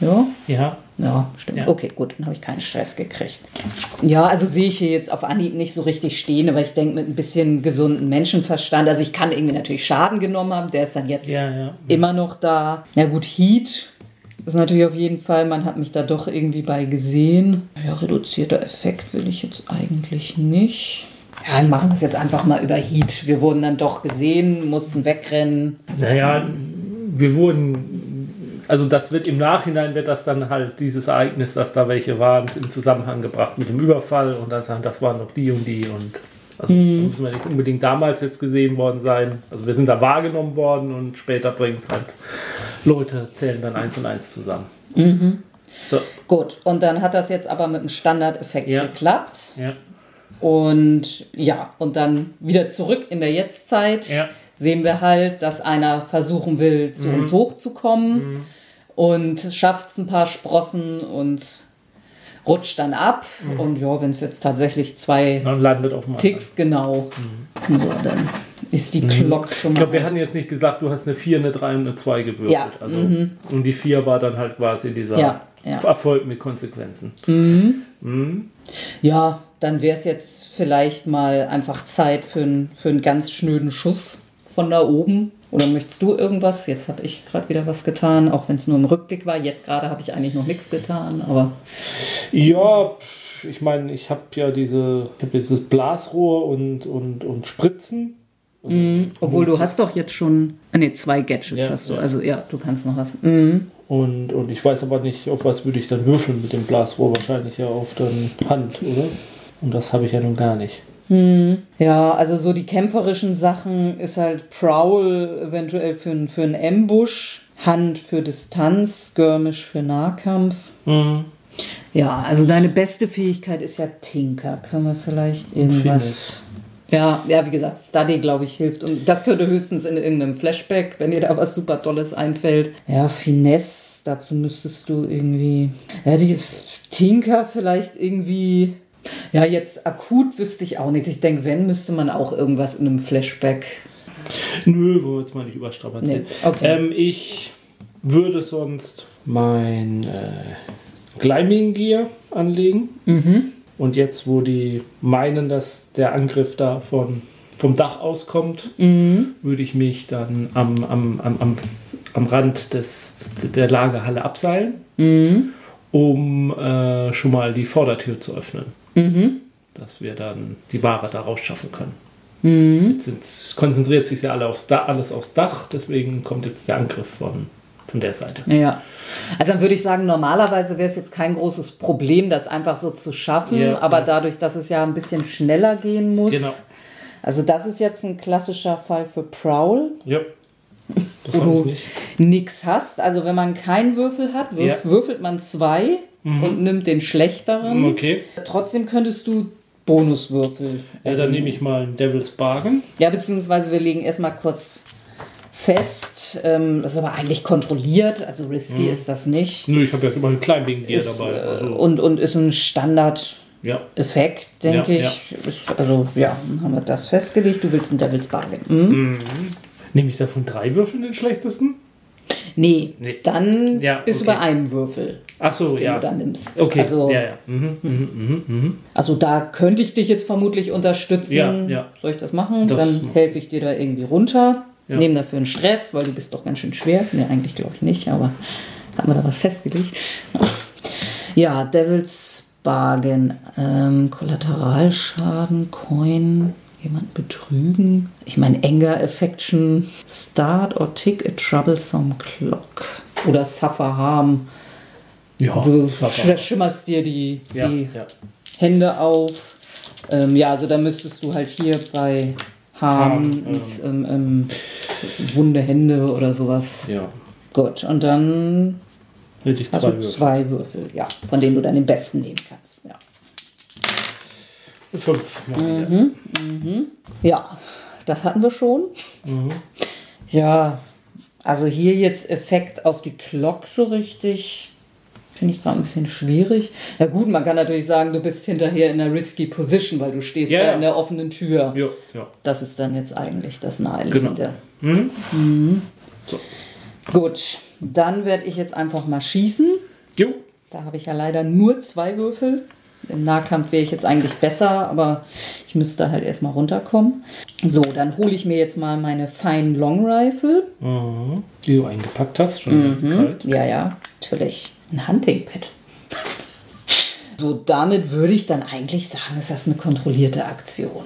ja. Ja. Ja, stimmt. Ja. Okay, gut, dann habe ich keinen Stress gekriegt. Ja, also sehe ich hier jetzt auf Anhieb nicht so richtig stehen, aber ich denke mit ein bisschen gesunden Menschenverstand. Also ich kann irgendwie natürlich Schaden genommen haben, der ist dann jetzt Ja, ja. immer noch da. Na gut, Heat ist natürlich auf jeden Fall, man hat mich da doch irgendwie bei gesehen. Ja, reduzierter Effekt will ich jetzt eigentlich nicht. Ja, wir machen das jetzt einfach mal über Heat. Wir wurden dann doch gesehen, mussten wegrennen. Naja, wir wurden, also das wird im Nachhinein wird das dann halt dieses Ereignis, dass da welche waren, in Zusammenhang gebracht mit dem Überfall und dann sagen, das waren doch die und die und also da müssen wir nicht unbedingt damals jetzt gesehen worden sein. Also wir sind da wahrgenommen worden und später bringen es halt Leute, zählen dann eins und eins zusammen. So, Gut, und dann hat das jetzt aber mit dem Standardeffekt Ja. geklappt. ja. Und ja, und dann wieder zurück in der Jetztzeit Ja. sehen wir halt, dass einer versuchen will, zu uns hochzukommen und schafft es ein paar Sprossen und rutscht dann ab. Und ja, wenn es jetzt tatsächlich zwei Dann landet auf dem anderen. Ticks genau, so, dann ist die Glock schon Ich mal. glaube, wir hatten jetzt nicht gesagt, du hast eine 4, eine 3 und eine 2 gewürfelt. Ja, Also, Und die 4 war dann halt quasi dieser Ja, ja. Erfolg mit Konsequenzen. Ja, dann wäre es jetzt vielleicht mal einfach Zeit für, einen- für einen ganz schnöden Schuss von da oben. Oder möchtest du irgendwas? Jetzt habe ich gerade wieder was getan, auch wenn es nur im Rückblick war. Jetzt gerade habe ich eigentlich noch nichts getan, aber Ja, ich meine, ich habe ja diese, ich habe dieses Blasrohr und, und, und Spritzen. Mhm. Obwohl du hast doch jetzt schon, ah, nee, zwei Gadgets Ja, hast du. ja. Also ja, du kannst noch was. Mhm. Und, und ich weiß aber nicht, auf was würde ich dann würfeln mit dem Blasrohr. Wahrscheinlich ja auf dann Hand, oder? Und das habe ich ja nun gar nicht. Ja, also so die kämpferischen Sachen ist halt Prowl eventuell für, für einen Ambush, Hand für Distanz, Skirmish für Nahkampf. Ja, also deine beste Fähigkeit ist ja Tinker. Können wir vielleicht irgendwas. Ja, ja, wie gesagt, Study, glaube ich, hilft. Und das könnte höchstens in irgendeinem Flashback, wenn dir da was super Tolles einfällt. Ja, Finesse, dazu müsstest du irgendwie. Ja, die Tinker vielleicht irgendwie. Ja, jetzt akut wüsste ich auch nicht. Ich denke, wenn, müsste man auch irgendwas in einem Flashback. Nö, wollen wir jetzt mal nicht überstrapazieren. Nee, okay. Ähm, ich würde sonst mein äh, Climbing Gear anlegen. Mhm. Und jetzt, wo die meinen, dass der Angriff da von, vom Dach auskommt, Mhm. würde ich mich dann am, am, am, am, am Rand des, der Lagerhalle abseilen, Mhm. um äh, schon mal die Vordertür zu öffnen. Mhm. Dass wir dann die Ware da rausschaffen können. Mhm. Jetzt konzentriert sich ja alle aufs da alles aufs Dach, deswegen kommt jetzt der Angriff von, von der Seite. Ja. Also dann würde ich sagen, normalerweise wäre es jetzt kein großes Problem, das einfach so zu schaffen, Ja, aber ja. dadurch, dass es ja ein bisschen schneller gehen muss. Genau. Also das ist jetzt ein klassischer Fall für Prowl, Ja. Wo du nicht. nichts hast. Also wenn man keinen Würfel hat, würf, Ja. Würfelt man zwei und nimmt den schlechteren. Okay. Trotzdem könntest du Bonuswürfel. Ja, dann nehme ich mal einen Devil's Bargain. Ja, beziehungsweise wir legen erstmal kurz fest, ähm, das ist aber eigentlich kontrolliert, also risky Mhm. ist das nicht. Nö, ich habe ja immer ein Climbing Gear Ist, dabei. äh, Also, und, und ist ein Standard-Effekt, ja. denke Ja, ich. Ist, also ja, dann haben wir das festgelegt. Du willst ein Devil's Bargain. Mhm. Nehme ich davon drei Würfel den schlechtesten? Nee, Nee. dann Ja, bist okay. du bei einem Würfel, Ach so, den ja. du dann nimmst. Okay, Also, ja, ja. Mhm, mhm, mhm, mhm. also da könnte ich dich jetzt vermutlich unterstützen. Ja, ja. Soll ich das machen? Das- dann helfe ich dir da irgendwie runter. Ja. Nehme dafür einen Stress, weil du bist doch ganz schön schwer. Nee, eigentlich glaube ich nicht, aber haben wir da was festgelegt. [laughs] Ja, Devil's Bargain, ähm, Kollateralschaden, Coin, jemand betrügen. Ich meine, Anger Affection, Start or Tick a Troublesome Clock. Oder Suffer Harm. Ja, Du Suffer. sch- schimmerst dir die, ja, die ja. Hände auf. Ähm, ja, also da müsstest du halt hier bei Harm, Harm, und, ähm, ähm, wunde Hände oder sowas. ja. Gut, und dann Hätte ich hast zwei du Würfel. zwei Würfel, ja, von denen du dann den besten nehmen kannst. Ja, Fünf. Mhm. wieder. ja das hatten wir schon. Ja, also hier jetzt Effekt auf die Glock so richtig. Finde ich gerade ein bisschen schwierig. Ja gut, man kann natürlich sagen, du bist hinterher in einer risky Position, weil du stehst Ja, da ja. in der offenen Tür. Ja, ja. Das ist dann jetzt eigentlich das Genau. Naheliegende. Mhm. So. Gut, dann werde ich jetzt einfach mal schießen. Jo. Da habe ich ja leider nur zwei Würfel. Im Nahkampf wäre ich jetzt eigentlich besser, aber ich müsste halt erstmal runterkommen. So, dann hole ich mir jetzt mal meine Fine Long Rifle. Mhm. Die du eingepackt hast, schon die ganze Mhm. Zeit. Ja, ja, natürlich. Ein Hunting Pad. So, damit würde ich dann eigentlich sagen, ist das eine kontrollierte Aktion.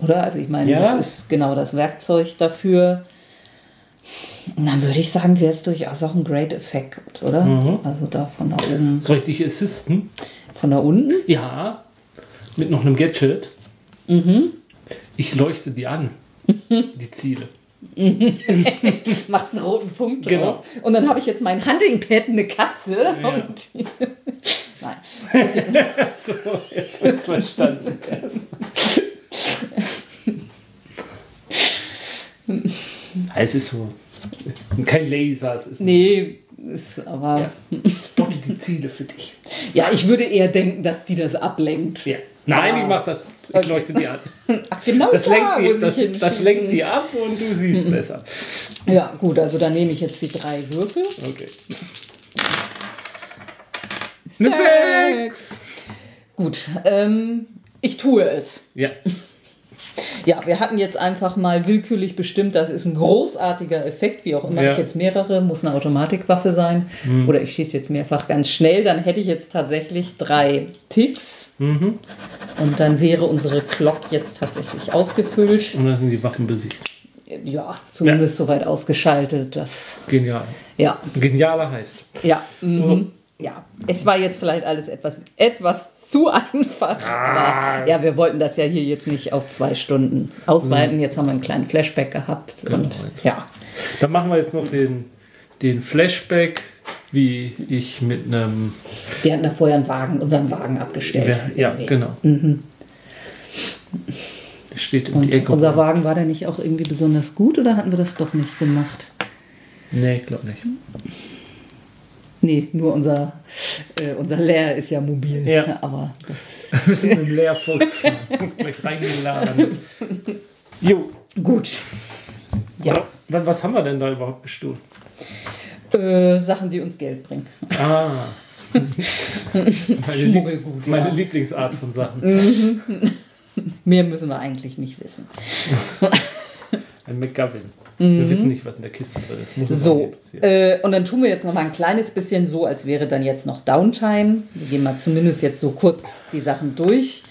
Oder? Also ich meine, Ja. das ist genau das Werkzeug dafür. Und dann würde ich sagen, wäre es durchaus auch ein Great Effekt, oder? Also da von da oben, Soll ich dich assisten? Von da unten. Ja. Mit noch einem Gadget. Mhm. Ich leuchte die an. [laughs] Die Ziele. [laughs] Machst einen roten Punkt Genau. drauf. Und dann habe ich jetzt mein Hunting Pad, eine Katze. Und [laughs] Nein. So, jetzt ich verstanden. Ja, es ist so. Kein Laser, es ist. Nee, ist aber. Ja. Ich spotte die Ziele für dich. Ja, ich würde eher denken, dass die das ablenkt. Ja. Nein, Ah. ich mach das. Ich leuchte die an. [laughs] Ach, genau Das da lenkt, die, das, das lenkt die ab und du siehst [laughs] besser. Ja, gut, also dann nehme ich jetzt die drei Würfel. Okay. Eine Sechs. Gut, ähm, ich tue es. Ja. [laughs] Ja, wir hatten jetzt einfach mal willkürlich bestimmt, das ist ein großartiger Effekt, wie auch immer Ja. ich jetzt mehrere, muss eine Automatikwaffe sein. Oder ich schieße jetzt mehrfach ganz schnell, dann hätte ich jetzt tatsächlich drei Ticks. Mhm. Und dann wäre unsere Glock jetzt tatsächlich ausgefüllt. Und dann sind die Waffen besiegt. Ja, zumindest soweit ausgeschaltet, dass. Genial. Ja, Genialer heißt. ja. Mhm. Ja, es war jetzt vielleicht alles etwas, etwas zu einfach. Aber ja, wir wollten das ja hier jetzt nicht auf zwei Stunden ausweiten. Jetzt haben wir einen kleinen Flashback gehabt. Und jetzt. ja, Dann machen wir jetzt noch den, den Flashback, wie ich mit einem. wir hatten da vorher einen Wagen, unseren Wagen abgestellt. Ja, ja genau. Der steht um Und die Ecke. unser Wagen war der nicht auch irgendwie besonders gut oder hatten wir das doch nicht gemacht? Nee, ich glaube nicht. Nee, nur unser, äh, unser Leer ist ja mobil. Ja. Aber das, [laughs] Wir müssen mit dem leer fortfahren. Muss gleich reingeladen. Jo. gut. Ja, Was, was haben wir denn da überhaupt gestohlen? äh, Sachen, die uns Geld bringen. Ah. [laughs] meine Schmuggelgut, meine ja. Lieblingsart von Sachen. [laughs] Mehr müssen wir eigentlich nicht wissen. Ein McGovern. Wir wissen nicht, was in der Kiste drin ist. Muss So, äh, und dann tun wir jetzt noch mal ein kleines bisschen so, als wäre dann jetzt noch Downtime. Wir gehen mal zumindest jetzt so kurz die Sachen durch.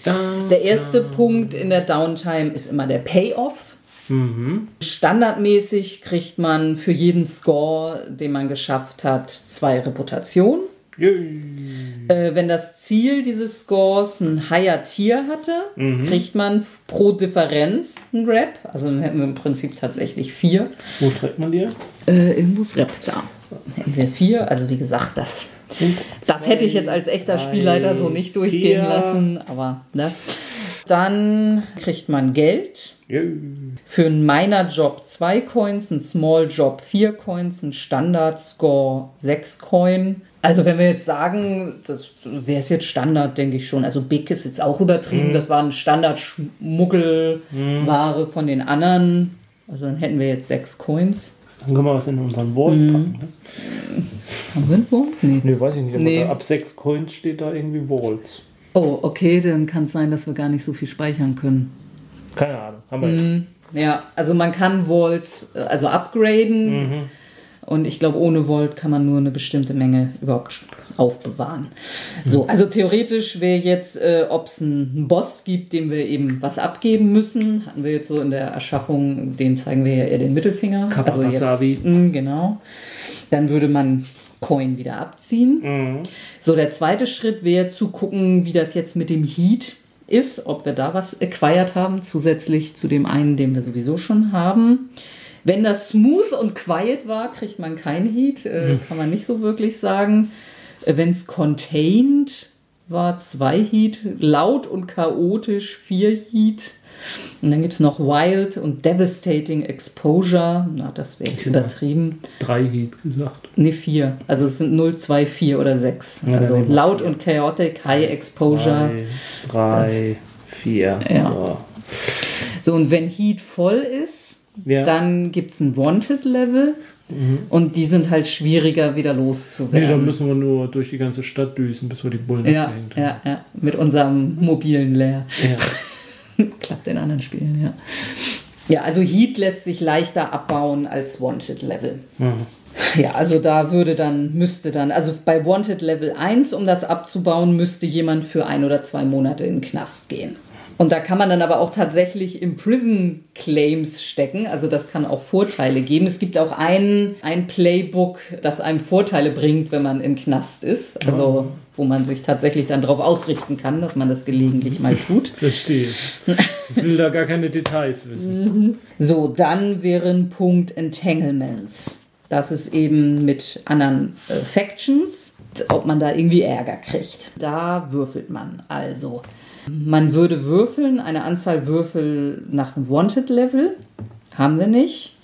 Der erste Punkt in der Downtime ist immer der Payoff. Mhm. Standardmäßig kriegt man für jeden Score, den man geschafft hat, zwei Reputationen. Äh, wenn das Ziel dieses Scores ein Higher Tier hatte, Mhm. kriegt man pro Differenz einen Rap. Also dann hätten wir im Prinzip tatsächlich vier. Wo trägt man die? Äh, irgendwo ist Rap da. Hätten wir vier. Also wie gesagt, das, das hätte ich jetzt als echter drei, Spielleiter so nicht durchgehen vier. lassen. Aber ne. Dann kriegt man Geld. Für einen Minor Job 2 Coins, einen Small Job 4 Coins, einen Standard Score 6 Coin. Also wenn wir jetzt sagen, das wäre es jetzt Standard, denke ich schon. Also Big ist jetzt auch übertrieben. Das war eine Standard-Schmuggelware von den anderen. Also dann hätten wir jetzt 6 Coins. Dann können wir was in unseren Wall packen. Ne? Haben wir irgendwo? Nee. Nee, weiß ich nicht. Nee. ab 6 Coins steht da irgendwie Walls. Oh, okay, dann kann es sein, dass wir gar nicht so viel speichern können. Keine Ahnung. Haben wir jetzt. Ja, also man kann Vaults äh, also upgraden. Und ich glaube, ohne Vault kann man nur eine bestimmte Menge überhaupt aufbewahren. So, also theoretisch wäre jetzt, äh, ob es einen Boss gibt, dem wir eben was abgeben müssen. Hatten wir jetzt so in der Erschaffung, den zeigen wir ja eher den Mittelfinger. Kappa also jetzt, mh, genau. Dann würde man Coin wieder abziehen. Mhm. So, der zweite Schritt wäre zu gucken, wie das jetzt mit dem Heat ist, ob wir da was acquired haben, zusätzlich zu dem einen, den wir sowieso schon haben. Wenn das smooth und quiet war, kriegt man kein Heat, äh, kann man nicht so wirklich sagen. Wenn es contained war, zwei Heat, laut und chaotisch, vier Heat. Und dann gibt es noch Wild und Devastating Exposure. Na, das wäre jetzt übertrieben. Drei Heat gesagt. Ne, 4. Also es sind 0, 2, 4 oder 6. Ja, also laut vier. und chaotic, high exposure. Zwei, drei, vier. Ja. So. So, und wenn Heat voll ist, Ja. dann gibt es ein Wanted-Level. Und die sind halt schwieriger wieder Nee, dann loszuwerden. müssen wir nur durch die ganze Stadt düsen, bis wir die Bullen ja, abgehängt ja, ja, mit unserem mobilen Leer. Ja. [laughs] Klappt in anderen Spielen, ja. Ja, also Heat lässt sich leichter abbauen als Wanted-Level. Ja, also da würde dann, müsste dann, also bei Wanted Level 1, um das abzubauen, müsste jemand für ein oder zwei Monate in den Knast gehen. Und da kann man dann aber auch tatsächlich im Prison Claims stecken. Also das kann auch Vorteile geben. Es gibt auch ein, ein Playbook, das einem Vorteile bringt, wenn man im Knast ist. Also wo man sich tatsächlich dann darauf ausrichten kann, dass man das gelegentlich mal tut. [laughs] Verstehe. Ich will da gar keine Details wissen. So, dann wäre ein Punkt Entanglements. Das ist eben mit anderen äh, Factions, ob man da irgendwie Ärger kriegt. Da würfelt man also. Man würde würfeln, eine Anzahl Würfel nach dem Wanted-Level. Haben wir nicht.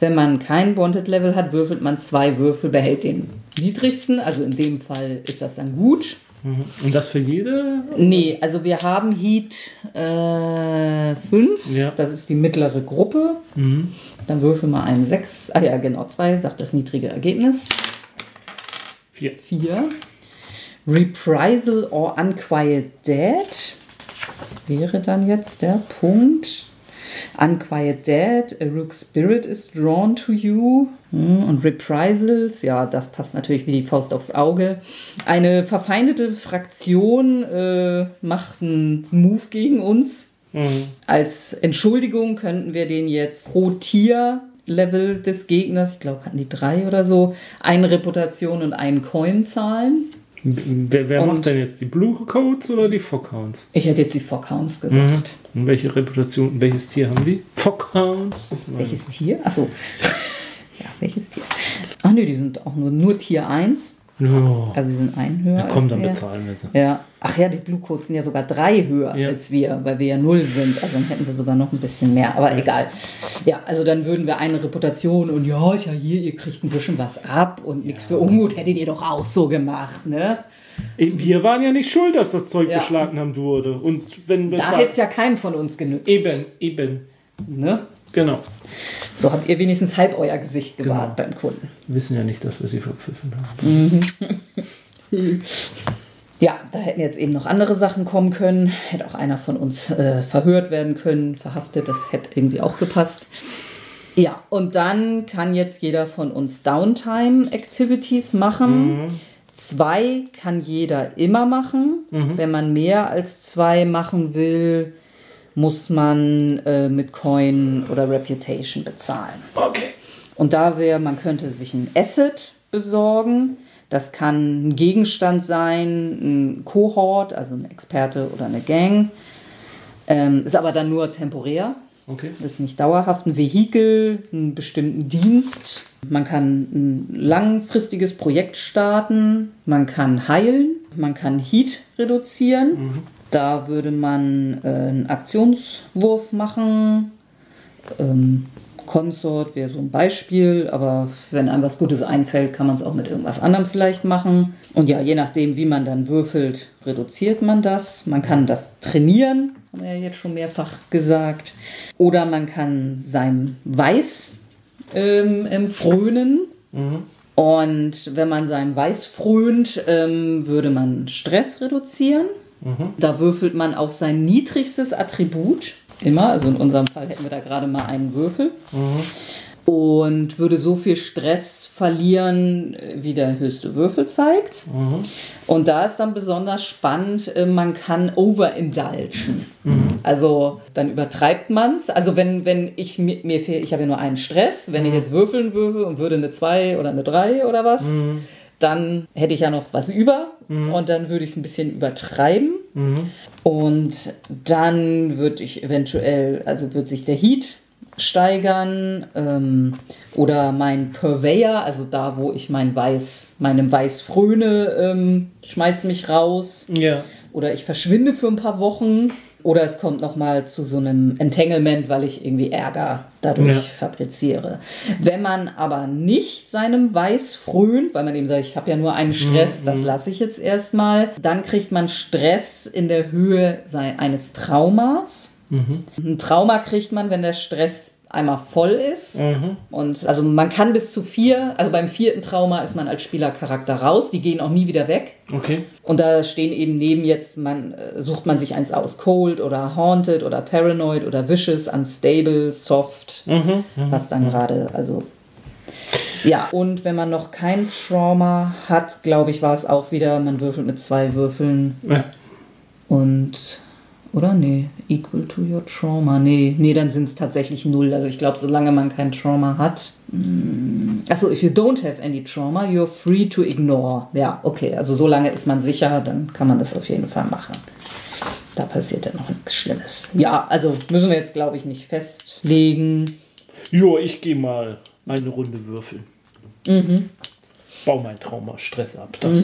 Wenn man kein Wanted-Level hat, würfelt man zwei Würfel, behält den niedrigsten. Also in dem Fall ist das dann gut. Mhm. Und das für jede? Nee, also wir haben Heat 5. Ja. Das ist die mittlere Gruppe. Mhm. Dann würfeln wir einen 6. Ah ja, genau, 2, sagt das niedrige Ergebnis. Vier. 4. Reprisal or Unquiet Dead wäre dann jetzt der Punkt. Unquiet Dead, A Rook Spirit is drawn to you. Hm, Und Reprisals, ja, das passt natürlich wie die Faust aufs Auge. Eine verfeindete Fraktion äh, macht einen Move gegen uns. Als Entschuldigung könnten wir den jetzt pro Tier Level des Gegners, ich glaube, hatten die drei oder so, eine Reputation und einen Coin zahlen. Wer, wer macht denn jetzt die Blue Codes oder die Fockhounds? Ich hätte jetzt die Fockhounds gesagt. Und welche Reputation, welches Tier haben die? Fockhounds. Welches Tier? Achso. [laughs] ja, welches Tier? Ach nö, die sind auch nur, nur Tier 1. Ja. Also sie sind ein höher. Komm, als dann wir. bezahlen wir sie. Ja. Ach ja, die Blue Codes sind ja sogar drei höher Ja. als wir, weil wir ja null sind. Also dann hätten wir sogar noch ein bisschen mehr. Aber egal. Ja, also dann würden wir eine Reputation und ja, ist ja hier, ihr kriegt ein bisschen was ab und nichts für Unmut hättet ihr doch auch so gemacht, ne? Wir waren ja nicht schuld, dass das Zeug Ja. beschlagnahmt wurde. Und wenn wir Da hätte es ja keinen von uns genützt. Eben, eben. Ne? Genau. So habt ihr wenigstens halb euer Gesicht gewahrt Genau. beim Kunden. Wir wissen ja nicht, dass wir sie verpfiffen haben. [laughs] Ja, da hätten jetzt eben noch andere Sachen kommen können. Hätte auch einer von uns äh, verhört werden können, verhaftet. Das hätte irgendwie auch gepasst. Ja, und dann kann jetzt jeder von uns Downtime-Activities machen. Zwei kann jeder immer machen. Wenn man mehr als zwei machen will, muss man äh, mit Coin oder Reputation bezahlen. Okay. Und da wäre, man könnte sich ein Asset besorgen. Das kann ein Gegenstand sein, ein Kohort, also ein Experte oder eine Gang. Ähm, ist aber dann nur temporär. Okay. Das ist nicht dauerhaft. Ein Vehikel, einen bestimmten Dienst. Man kann ein langfristiges Projekt starten. Man kann heilen. Man kann Heat reduzieren. Da würde man äh, einen Aktionswurf machen. Ähm, Consort wäre so ein Beispiel, aber wenn einem was Gutes einfällt, kann man es auch mit irgendwas anderem vielleicht machen. Und ja, je nachdem, wie man dann würfelt, reduziert man das. Man kann das trainieren, haben wir ja jetzt schon mehrfach gesagt. Oder man kann seinem Weiß ähm, ähm, frönen. Und wenn man seinem Weiß frönt, ähm, würde man Stress reduzieren. Da würfelt man auf sein niedrigstes Attribut. Immer, also in unserem Fall hätten wir da gerade mal einen Würfel. Und würde so viel Stress verlieren, wie der höchste Würfel zeigt. Und da ist dann besonders spannend, äh, man kann overindulgen. Also dann übertreibt man es. Also wenn, wenn ich mir, mir fehl, ich habe ja nur einen Stress, wenn ich jetzt würfeln würfe und würde eine 2 oder eine 3 oder was, dann hätte ich ja noch was über und dann würde ich es ein bisschen übertreiben. Und dann würde ich eventuell, also wird sich der Heat steigern ähm, oder mein Purveyor, also da, wo ich mein Weiß, meinem Weiß fröne, ähm, schmeißt mich raus Ja. oder ich verschwinde für ein paar Wochen oder es kommt noch mal zu so einem Entanglement, weil ich irgendwie Ärger dadurch Ja. fabriziere. Wenn man aber nicht seinem Weiß frönt, weil man eben sagt, ich habe ja nur einen Stress, das lasse ich jetzt erstmal, dann kriegt man Stress in der Höhe eines Traumas. Ein Trauma kriegt man, wenn der Stress einmal voll ist. Und also man kann bis zu vier, also beim vierten Trauma ist man als Spielercharakter raus, die gehen auch nie wieder weg. Okay. Und da stehen eben neben jetzt, man äh, sucht man sich eins aus, Cold oder Haunted oder Paranoid oder Vicious, Unstable, Soft, was dann gerade, also ja. Und wenn man noch kein Trauma hat, glaube ich, war es auch wieder, man würfelt mit zwei Würfeln Ja. und oder nee, equal to your trauma. Nee, nee, dann sind es tatsächlich null. Also ich glaube, solange man kein Trauma hat. mm, Achso, if you don't have any trauma, you're free to ignore. Ja, okay. Also solange ist man sicher, dann kann man das auf jeden Fall machen. Da passiert dann noch nichts Schlimmes. Ja, also müssen wir jetzt, glaube ich, nicht festlegen. Jo, ich gehe mal eine Runde würfeln. Mhm. Bau mein Trauma Stress ab. Das.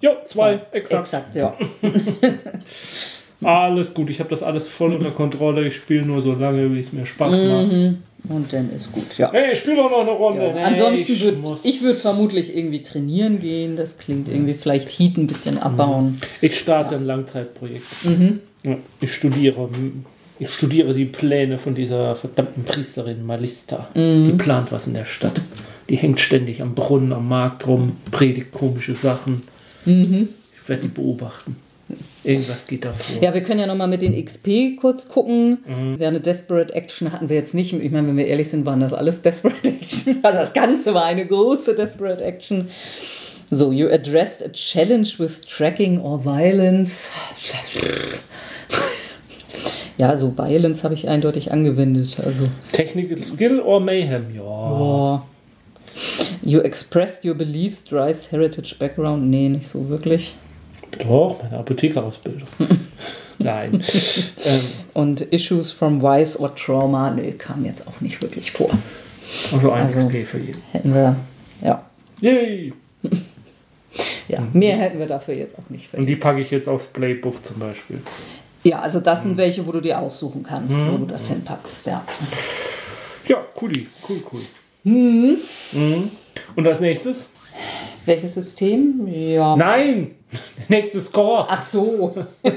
Ja, zwei, exakt. Exakt, ja. [laughs] Alles gut, ich habe das alles voll unter Kontrolle. Ich spiele nur so lange, wie es mir Spaß macht. Und dann ist gut, ja. Hey, ich spiele doch noch eine Runde. Ja, Nee, ansonsten ich würde ich würd vermutlich irgendwie trainieren gehen. Das klingt irgendwie vielleicht Heat ein bisschen abbauen. Ich starte ein Langzeitprojekt. Mhm. Ja, ich studiere. Ich studiere die Pläne von dieser verdammten Priesterin Malista. Mhm. Die plant was in der Stadt. Die hängt ständig am Brunnen, am Markt rum, predigt komische Sachen. Mhm. Ich werde die beobachten. Irgendwas geht da vor. Ja, wir können ja nochmal mit den XP kurz gucken. Ja, eine Desperate Action hatten wir jetzt nicht. Ich meine, wenn wir ehrlich sind, waren das alles Desperate [laughs] Actions. Also das Ganze war eine große Desperate Action. So, you addressed a challenge with tracking or violence. Ja, so Violence habe ich eindeutig angewendet. Also, Technical Skill or Mayhem? Ja. boah. You expressed your beliefs, drives heritage background. Nee, nicht so wirklich. Doch, meine Apothekerausbildung. [laughs] Nein. ähm, Und Issues from Vice or Trauma, nee, kam jetzt auch nicht wirklich vor. also ein Also- XP für jeden. Hätten wir, ja. Yay! [laughs] Ja, mehr hätten wir dafür jetzt auch nicht. Und die packe ich jetzt aufs Playbook zum Beispiel. Ja, also das sind welche, wo du dir aussuchen kannst, wo du das hinpackst, ja. Ja, cooli. Cool, cool. Mhm. Und als nächstes? Welches System? Ja. Nein! [laughs] Nächstes Score. Ach so. [laughs]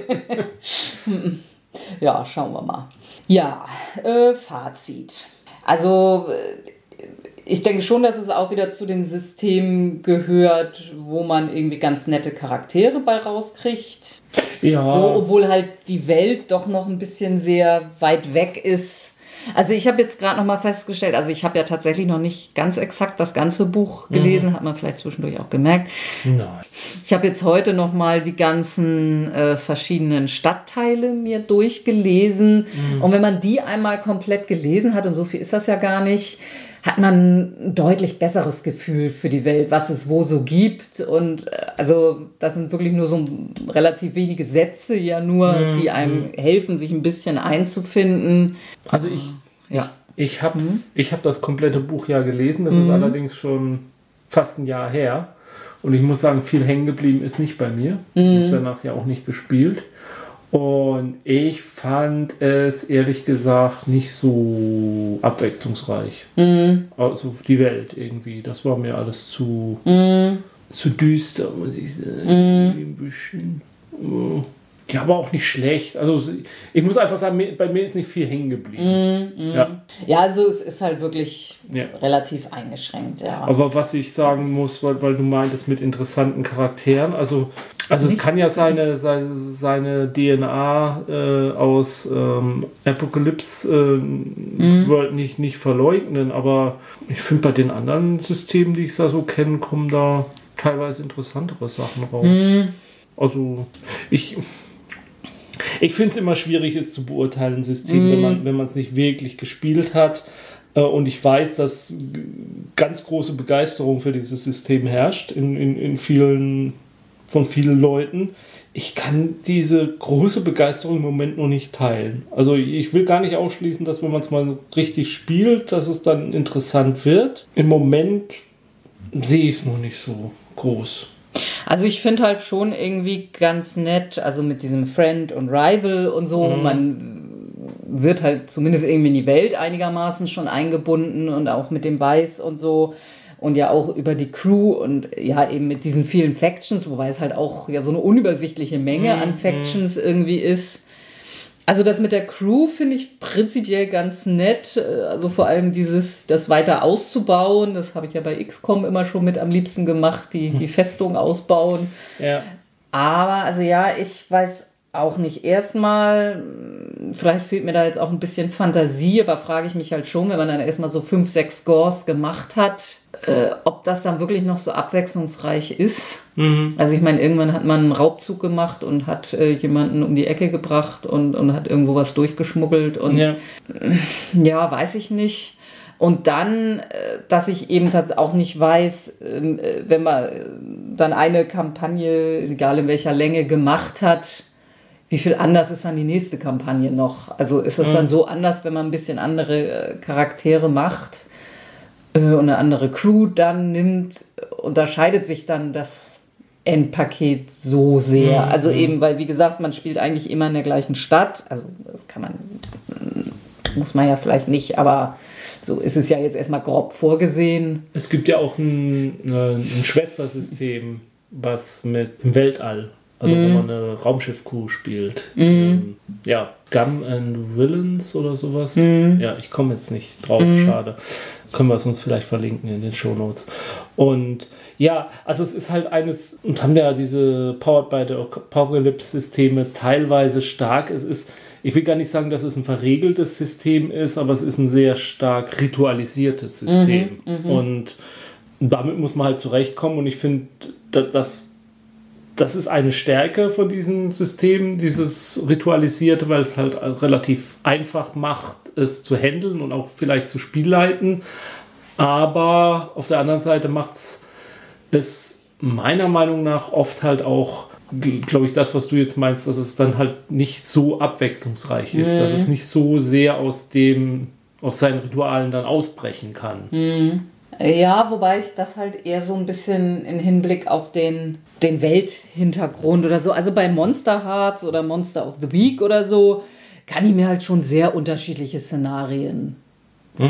ja, schauen wir mal. Ja, äh, Fazit. Also, äh, ich denke schon, dass es auch wieder zu den Systemen gehört, wo man irgendwie ganz nette Charaktere bei rauskriegt. Ja. So, obwohl halt die Welt doch noch ein bisschen sehr weit weg ist. Also ich habe jetzt gerade noch mal festgestellt, also ich habe ja tatsächlich noch nicht ganz exakt das ganze Buch gelesen, hat man vielleicht zwischendurch auch gemerkt. Nein. Ich habe jetzt heute noch mal die ganzen äh, verschiedenen Stadtteile mir durchgelesen und wenn man die einmal komplett gelesen hat und so viel ist das ja gar nicht, hat man ein deutlich besseres Gefühl für die Welt, was es wo so gibt und äh, also das sind wirklich nur so relativ wenige Sätze ja nur, die einem helfen, sich ein bisschen einzufinden. Also ich, Ja. ich habe ich hab das komplette Buch ja gelesen. Das ist allerdings schon fast ein Jahr her. Und ich muss sagen, viel hängen geblieben ist nicht bei mir. Ich habe danach ja auch nicht gespielt. Und ich fand es ehrlich gesagt nicht so abwechslungsreich. Also die Welt irgendwie. Das war mir alles zu, zu düster, muss ich sagen. Ein bisschen. äh, Ja, aber auch nicht schlecht. Also ich muss einfach sagen, bei mir ist nicht viel hängen geblieben. Ja. Ja, also es ist halt wirklich Ja. relativ eingeschränkt, ja. Aber was ich sagen muss, weil, weil du meintest mit interessanten Charakteren, also, also es kann ja seine, seine, seine DNA äh, aus ähm, Apocalypse äh, World nicht, nicht verleugnen, aber ich finde bei den anderen Systemen, die ich da so kenne, kommen da teilweise interessantere Sachen raus. Also ich, ich finde es immer schwierig, es zu beurteilen, ein System, wenn man wenn man es nicht wirklich gespielt hat. Äh, Und ich weiß, dass ganz große Begeisterung für dieses System herrscht in, in, in vielen, von vielen Leuten. Ich kann diese große Begeisterung im Moment noch nicht teilen. Also ich will gar nicht ausschließen, dass wenn man es mal richtig spielt, dass es dann interessant wird. Im Moment sehe ich es noch nicht so groß. Also ich finde halt schon irgendwie ganz nett, also mit diesem Friend und Rival und so, man wird halt zumindest irgendwie in die Welt einigermaßen schon eingebunden und auch mit dem Weiß und so und ja auch über die Crew und ja eben mit diesen vielen Factions, wobei es halt auch ja so eine unübersichtliche Menge an Factions irgendwie ist. Also das mit der Crew finde ich prinzipiell ganz nett. Also vor allem dieses, das weiter auszubauen. Das habe ich ja bei XCOM immer schon mit am liebsten gemacht, die, die Festung ausbauen. Ja. Aber also ja, ich weiß auch nicht. Erstmal, vielleicht fehlt mir da jetzt auch ein bisschen Fantasie, aber frage ich mich halt schon, wenn man dann erstmal so fünf, sechs Scores gemacht hat, äh, ob das dann wirklich noch so abwechslungsreich ist. Also ich meine, irgendwann hat man einen Raubzug gemacht und hat äh, jemanden um die Ecke gebracht und, und hat irgendwo was durchgeschmuggelt und Ja. ja, weiß ich nicht. Und dann, äh, dass ich eben tatsächlich auch nicht weiß, ähm, äh, wenn man äh, dann eine Kampagne, egal in welcher Länge, gemacht hat, wie viel anders ist dann die nächste Kampagne noch? Also ist es dann so anders, wenn man ein bisschen andere äh, Charaktere macht äh, und eine andere Crew dann nimmt? Unterscheidet sich dann das Endpaket so sehr? Also eben, weil wie gesagt, man spielt eigentlich immer in der gleichen Stadt. Also das kann man muss man ja vielleicht nicht, aber so ist es ja jetzt erstmal grob vorgesehen. Es gibt ja auch ein, ein Schwestersystem, was mit im Weltall Also wo man eine Raumschiff-Crew spielt. Ähm, ja, Scum and Villains oder sowas. Ja, ich komme jetzt nicht drauf, schade. Können wir es uns vielleicht verlinken in den Shownotes. Und ja, also es ist halt eines, und haben ja diese Powered by the Apocalypse-Systeme teilweise stark. Es ist, ich will gar nicht sagen, dass es ein verregeltes System ist, aber es ist ein sehr stark ritualisiertes System. Und damit muss man halt zurechtkommen. Und ich finde, dass das ist eine Stärke von diesem System, dieses Ritualisierte, weil es halt relativ einfach macht, es zu handeln und auch vielleicht zu spielleiten. Aber auf der anderen Seite macht es meiner Meinung nach oft halt auch, glaube ich, das, was du jetzt meinst, dass es dann halt nicht so abwechslungsreich ist, dass es nicht so sehr aus dem, aus seinen Ritualen dann ausbrechen kann. Ja, wobei ich das halt eher so ein bisschen in Hinblick auf den, den Welthintergrund oder so. Also bei Monster Hearts oder Monster of the Week oder so kann ich mir halt schon sehr unterschiedliche Szenarien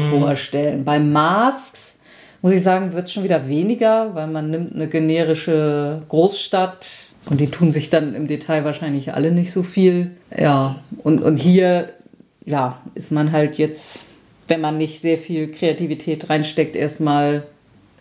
vorstellen. Bei Masks muss ich sagen, wird es schon wieder weniger, weil man nimmt eine generische Großstadt und die tun sich dann im Detail wahrscheinlich alle nicht so viel. Ja, und, und hier, ja, ist man halt jetzt, wenn man nicht sehr viel Kreativität reinsteckt, erstmal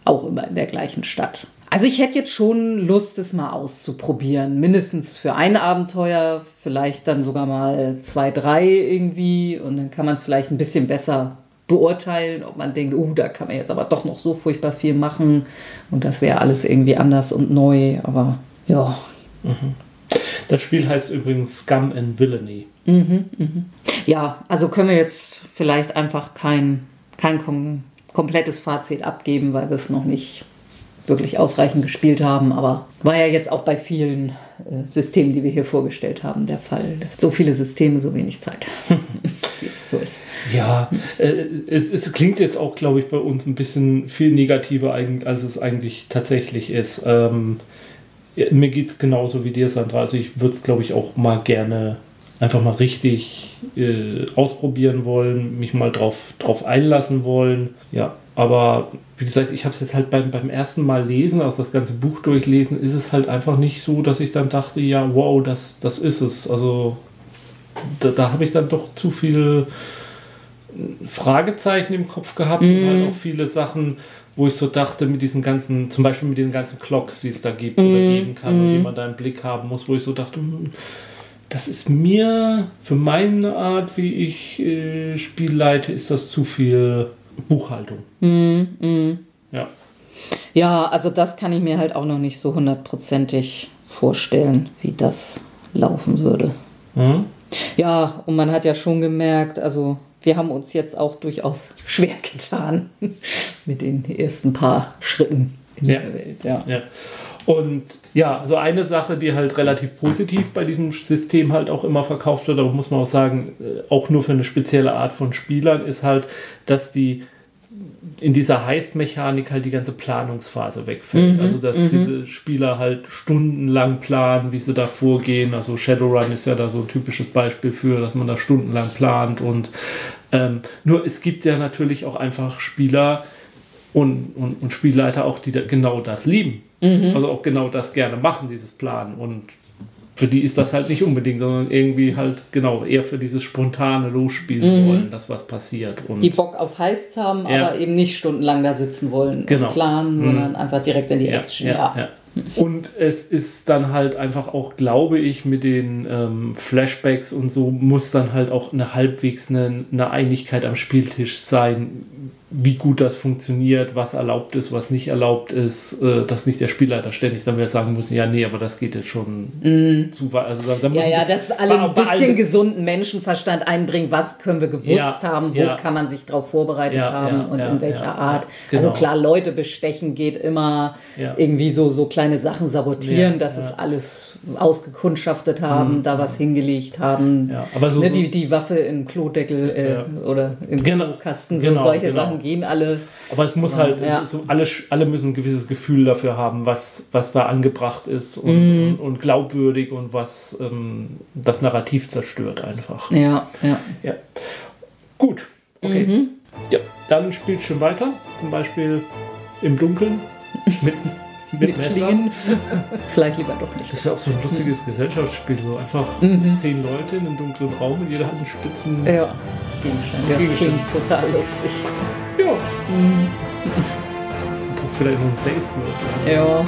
auch immer in der gleichen Stadt. Also ich hätte jetzt schon Lust, es mal auszuprobieren. Mindestens für ein Abenteuer, vielleicht dann sogar mal zwei, drei irgendwie. Und dann kann man es vielleicht ein bisschen besser beurteilen, ob man denkt, oh, da kann man jetzt aber doch noch so furchtbar viel machen. Und das wäre alles irgendwie anders und neu. Aber ja. Das Spiel heißt übrigens Scum and Villainy. Ja, also können wir jetzt vielleicht einfach kein, kein kom komplettes Fazit abgeben, weil wir es noch nicht wirklich ausreichend gespielt haben. Aber war ja jetzt auch bei vielen äh, Systemen, die wir hier vorgestellt haben, der Fall. So viele Systeme, so wenig Zeit. [laughs] so ist. Ja, äh, es, es klingt jetzt auch, glaube ich, bei uns ein bisschen viel negativer, als es eigentlich tatsächlich ist. Ähm, mir geht es genauso wie dir, Sandra. Also ich würde es, glaube ich, auch mal gerne einfach mal richtig äh, ausprobieren wollen, mich mal drauf, drauf einlassen wollen. Ja, aber wie gesagt, ich habe es jetzt halt beim, beim ersten Mal lesen, also das ganze Buch durchlesen, ist es halt einfach nicht so, dass ich dann dachte, ja, wow, das, das ist es. Also da, da habe ich dann doch zu viele Fragezeichen im Kopf gehabt und halt auch viele Sachen, wo ich so dachte, mit diesen ganzen, zum Beispiel mit den ganzen Clocks, die es da gibt oder geben kann und die man da im Blick haben muss, wo ich so dachte, hm, das ist mir für meine Art, wie ich äh, Spiel leite, ist das zu viel Buchhaltung. Ja. Ja, also das kann ich mir halt auch noch nicht so hundertprozentig vorstellen, wie das laufen würde. Mhm. Ja, und man hat ja schon gemerkt, also wir haben uns jetzt auch durchaus [laughs] schwer getan [laughs] mit den ersten paar Schritten in Ja. der Welt. Ja. Ja. Und ja, also eine Sache, die halt relativ positiv bei diesem System halt auch immer verkauft wird, aber muss man auch sagen, äh, auch nur für eine spezielle Art von Spielern, ist halt, dass die in dieser Heist-Mechanik halt die ganze Planungsphase wegfällt. also, dass diese Spieler halt stundenlang planen, wie sie da vorgehen. Also, Shadowrun ist ja da so ein typisches Beispiel für, dass man da stundenlang plant. Und ähm, nur es gibt ja natürlich auch einfach Spieler und, und, und Spielleiter auch, die da genau das lieben. Also auch genau das gerne machen, dieses Planen. Und für die ist das halt nicht unbedingt, sondern irgendwie halt genau eher für dieses spontane Losspielen wollen, dass was passiert. Und Die Bock auf Heists haben, Ja. aber eben nicht stundenlang da sitzen wollen Genau. und planen, Mhm. sondern einfach direkt in die Action. Ja, ja. Und es ist dann halt einfach auch, glaube ich, mit den ähm, Flashbacks und so muss dann halt auch eine halbwegs eine, eine Einigkeit am Spieltisch sein, wie gut das funktioniert, was erlaubt ist, was nicht erlaubt ist, äh, dass nicht der Spielleiter ständig dann wieder sagen muss, ja, nee, aber das geht jetzt schon zu weit. Also da, da Mhm. Ja, ja, dass alle ein bisschen gesunden Menschenverstand einbringen. Was können wir gewusst Ja, haben? Wo ja. kann man sich darauf vorbereitet Ja, haben und in welcher Art? Also genau. klar, Leute bestechen geht immer irgendwie so, so kleine Sachen sabotieren, dass. Mhm. es alles ausgekundschaftet haben, da was hingelegt haben. Aber so- ne, so- die, die Waffe im Klodeckel äh, oder im Genau, Kasten, so genau, solche genau. Sachen gehen alle. Aber es muss halt, Ja. es so, alle, alle müssen ein gewisses Gefühl dafür haben, was, was da angebracht ist und, und, und glaubwürdig und was ähm, das Narrativ zerstört einfach. Ja, ja. Ja. Gut, okay. Ja, dann spielt schon weiter, zum Beispiel im Dunkeln, [laughs] mitten, Mit Messer? [laughs] Vielleicht lieber doch nicht. Das wäre auch so ein lustiges Gesellschaftsspiel. So einfach zehn Leute in einem dunklen Raum und jeder hat einen spitzen. Ja, Gegenstand. Ja, das klingt total lustig. Ja. Braucht vielleicht noch ein Safe Word. Ja. Ja.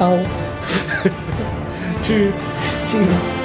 Au. [laughs] Tschüss. Tschüss.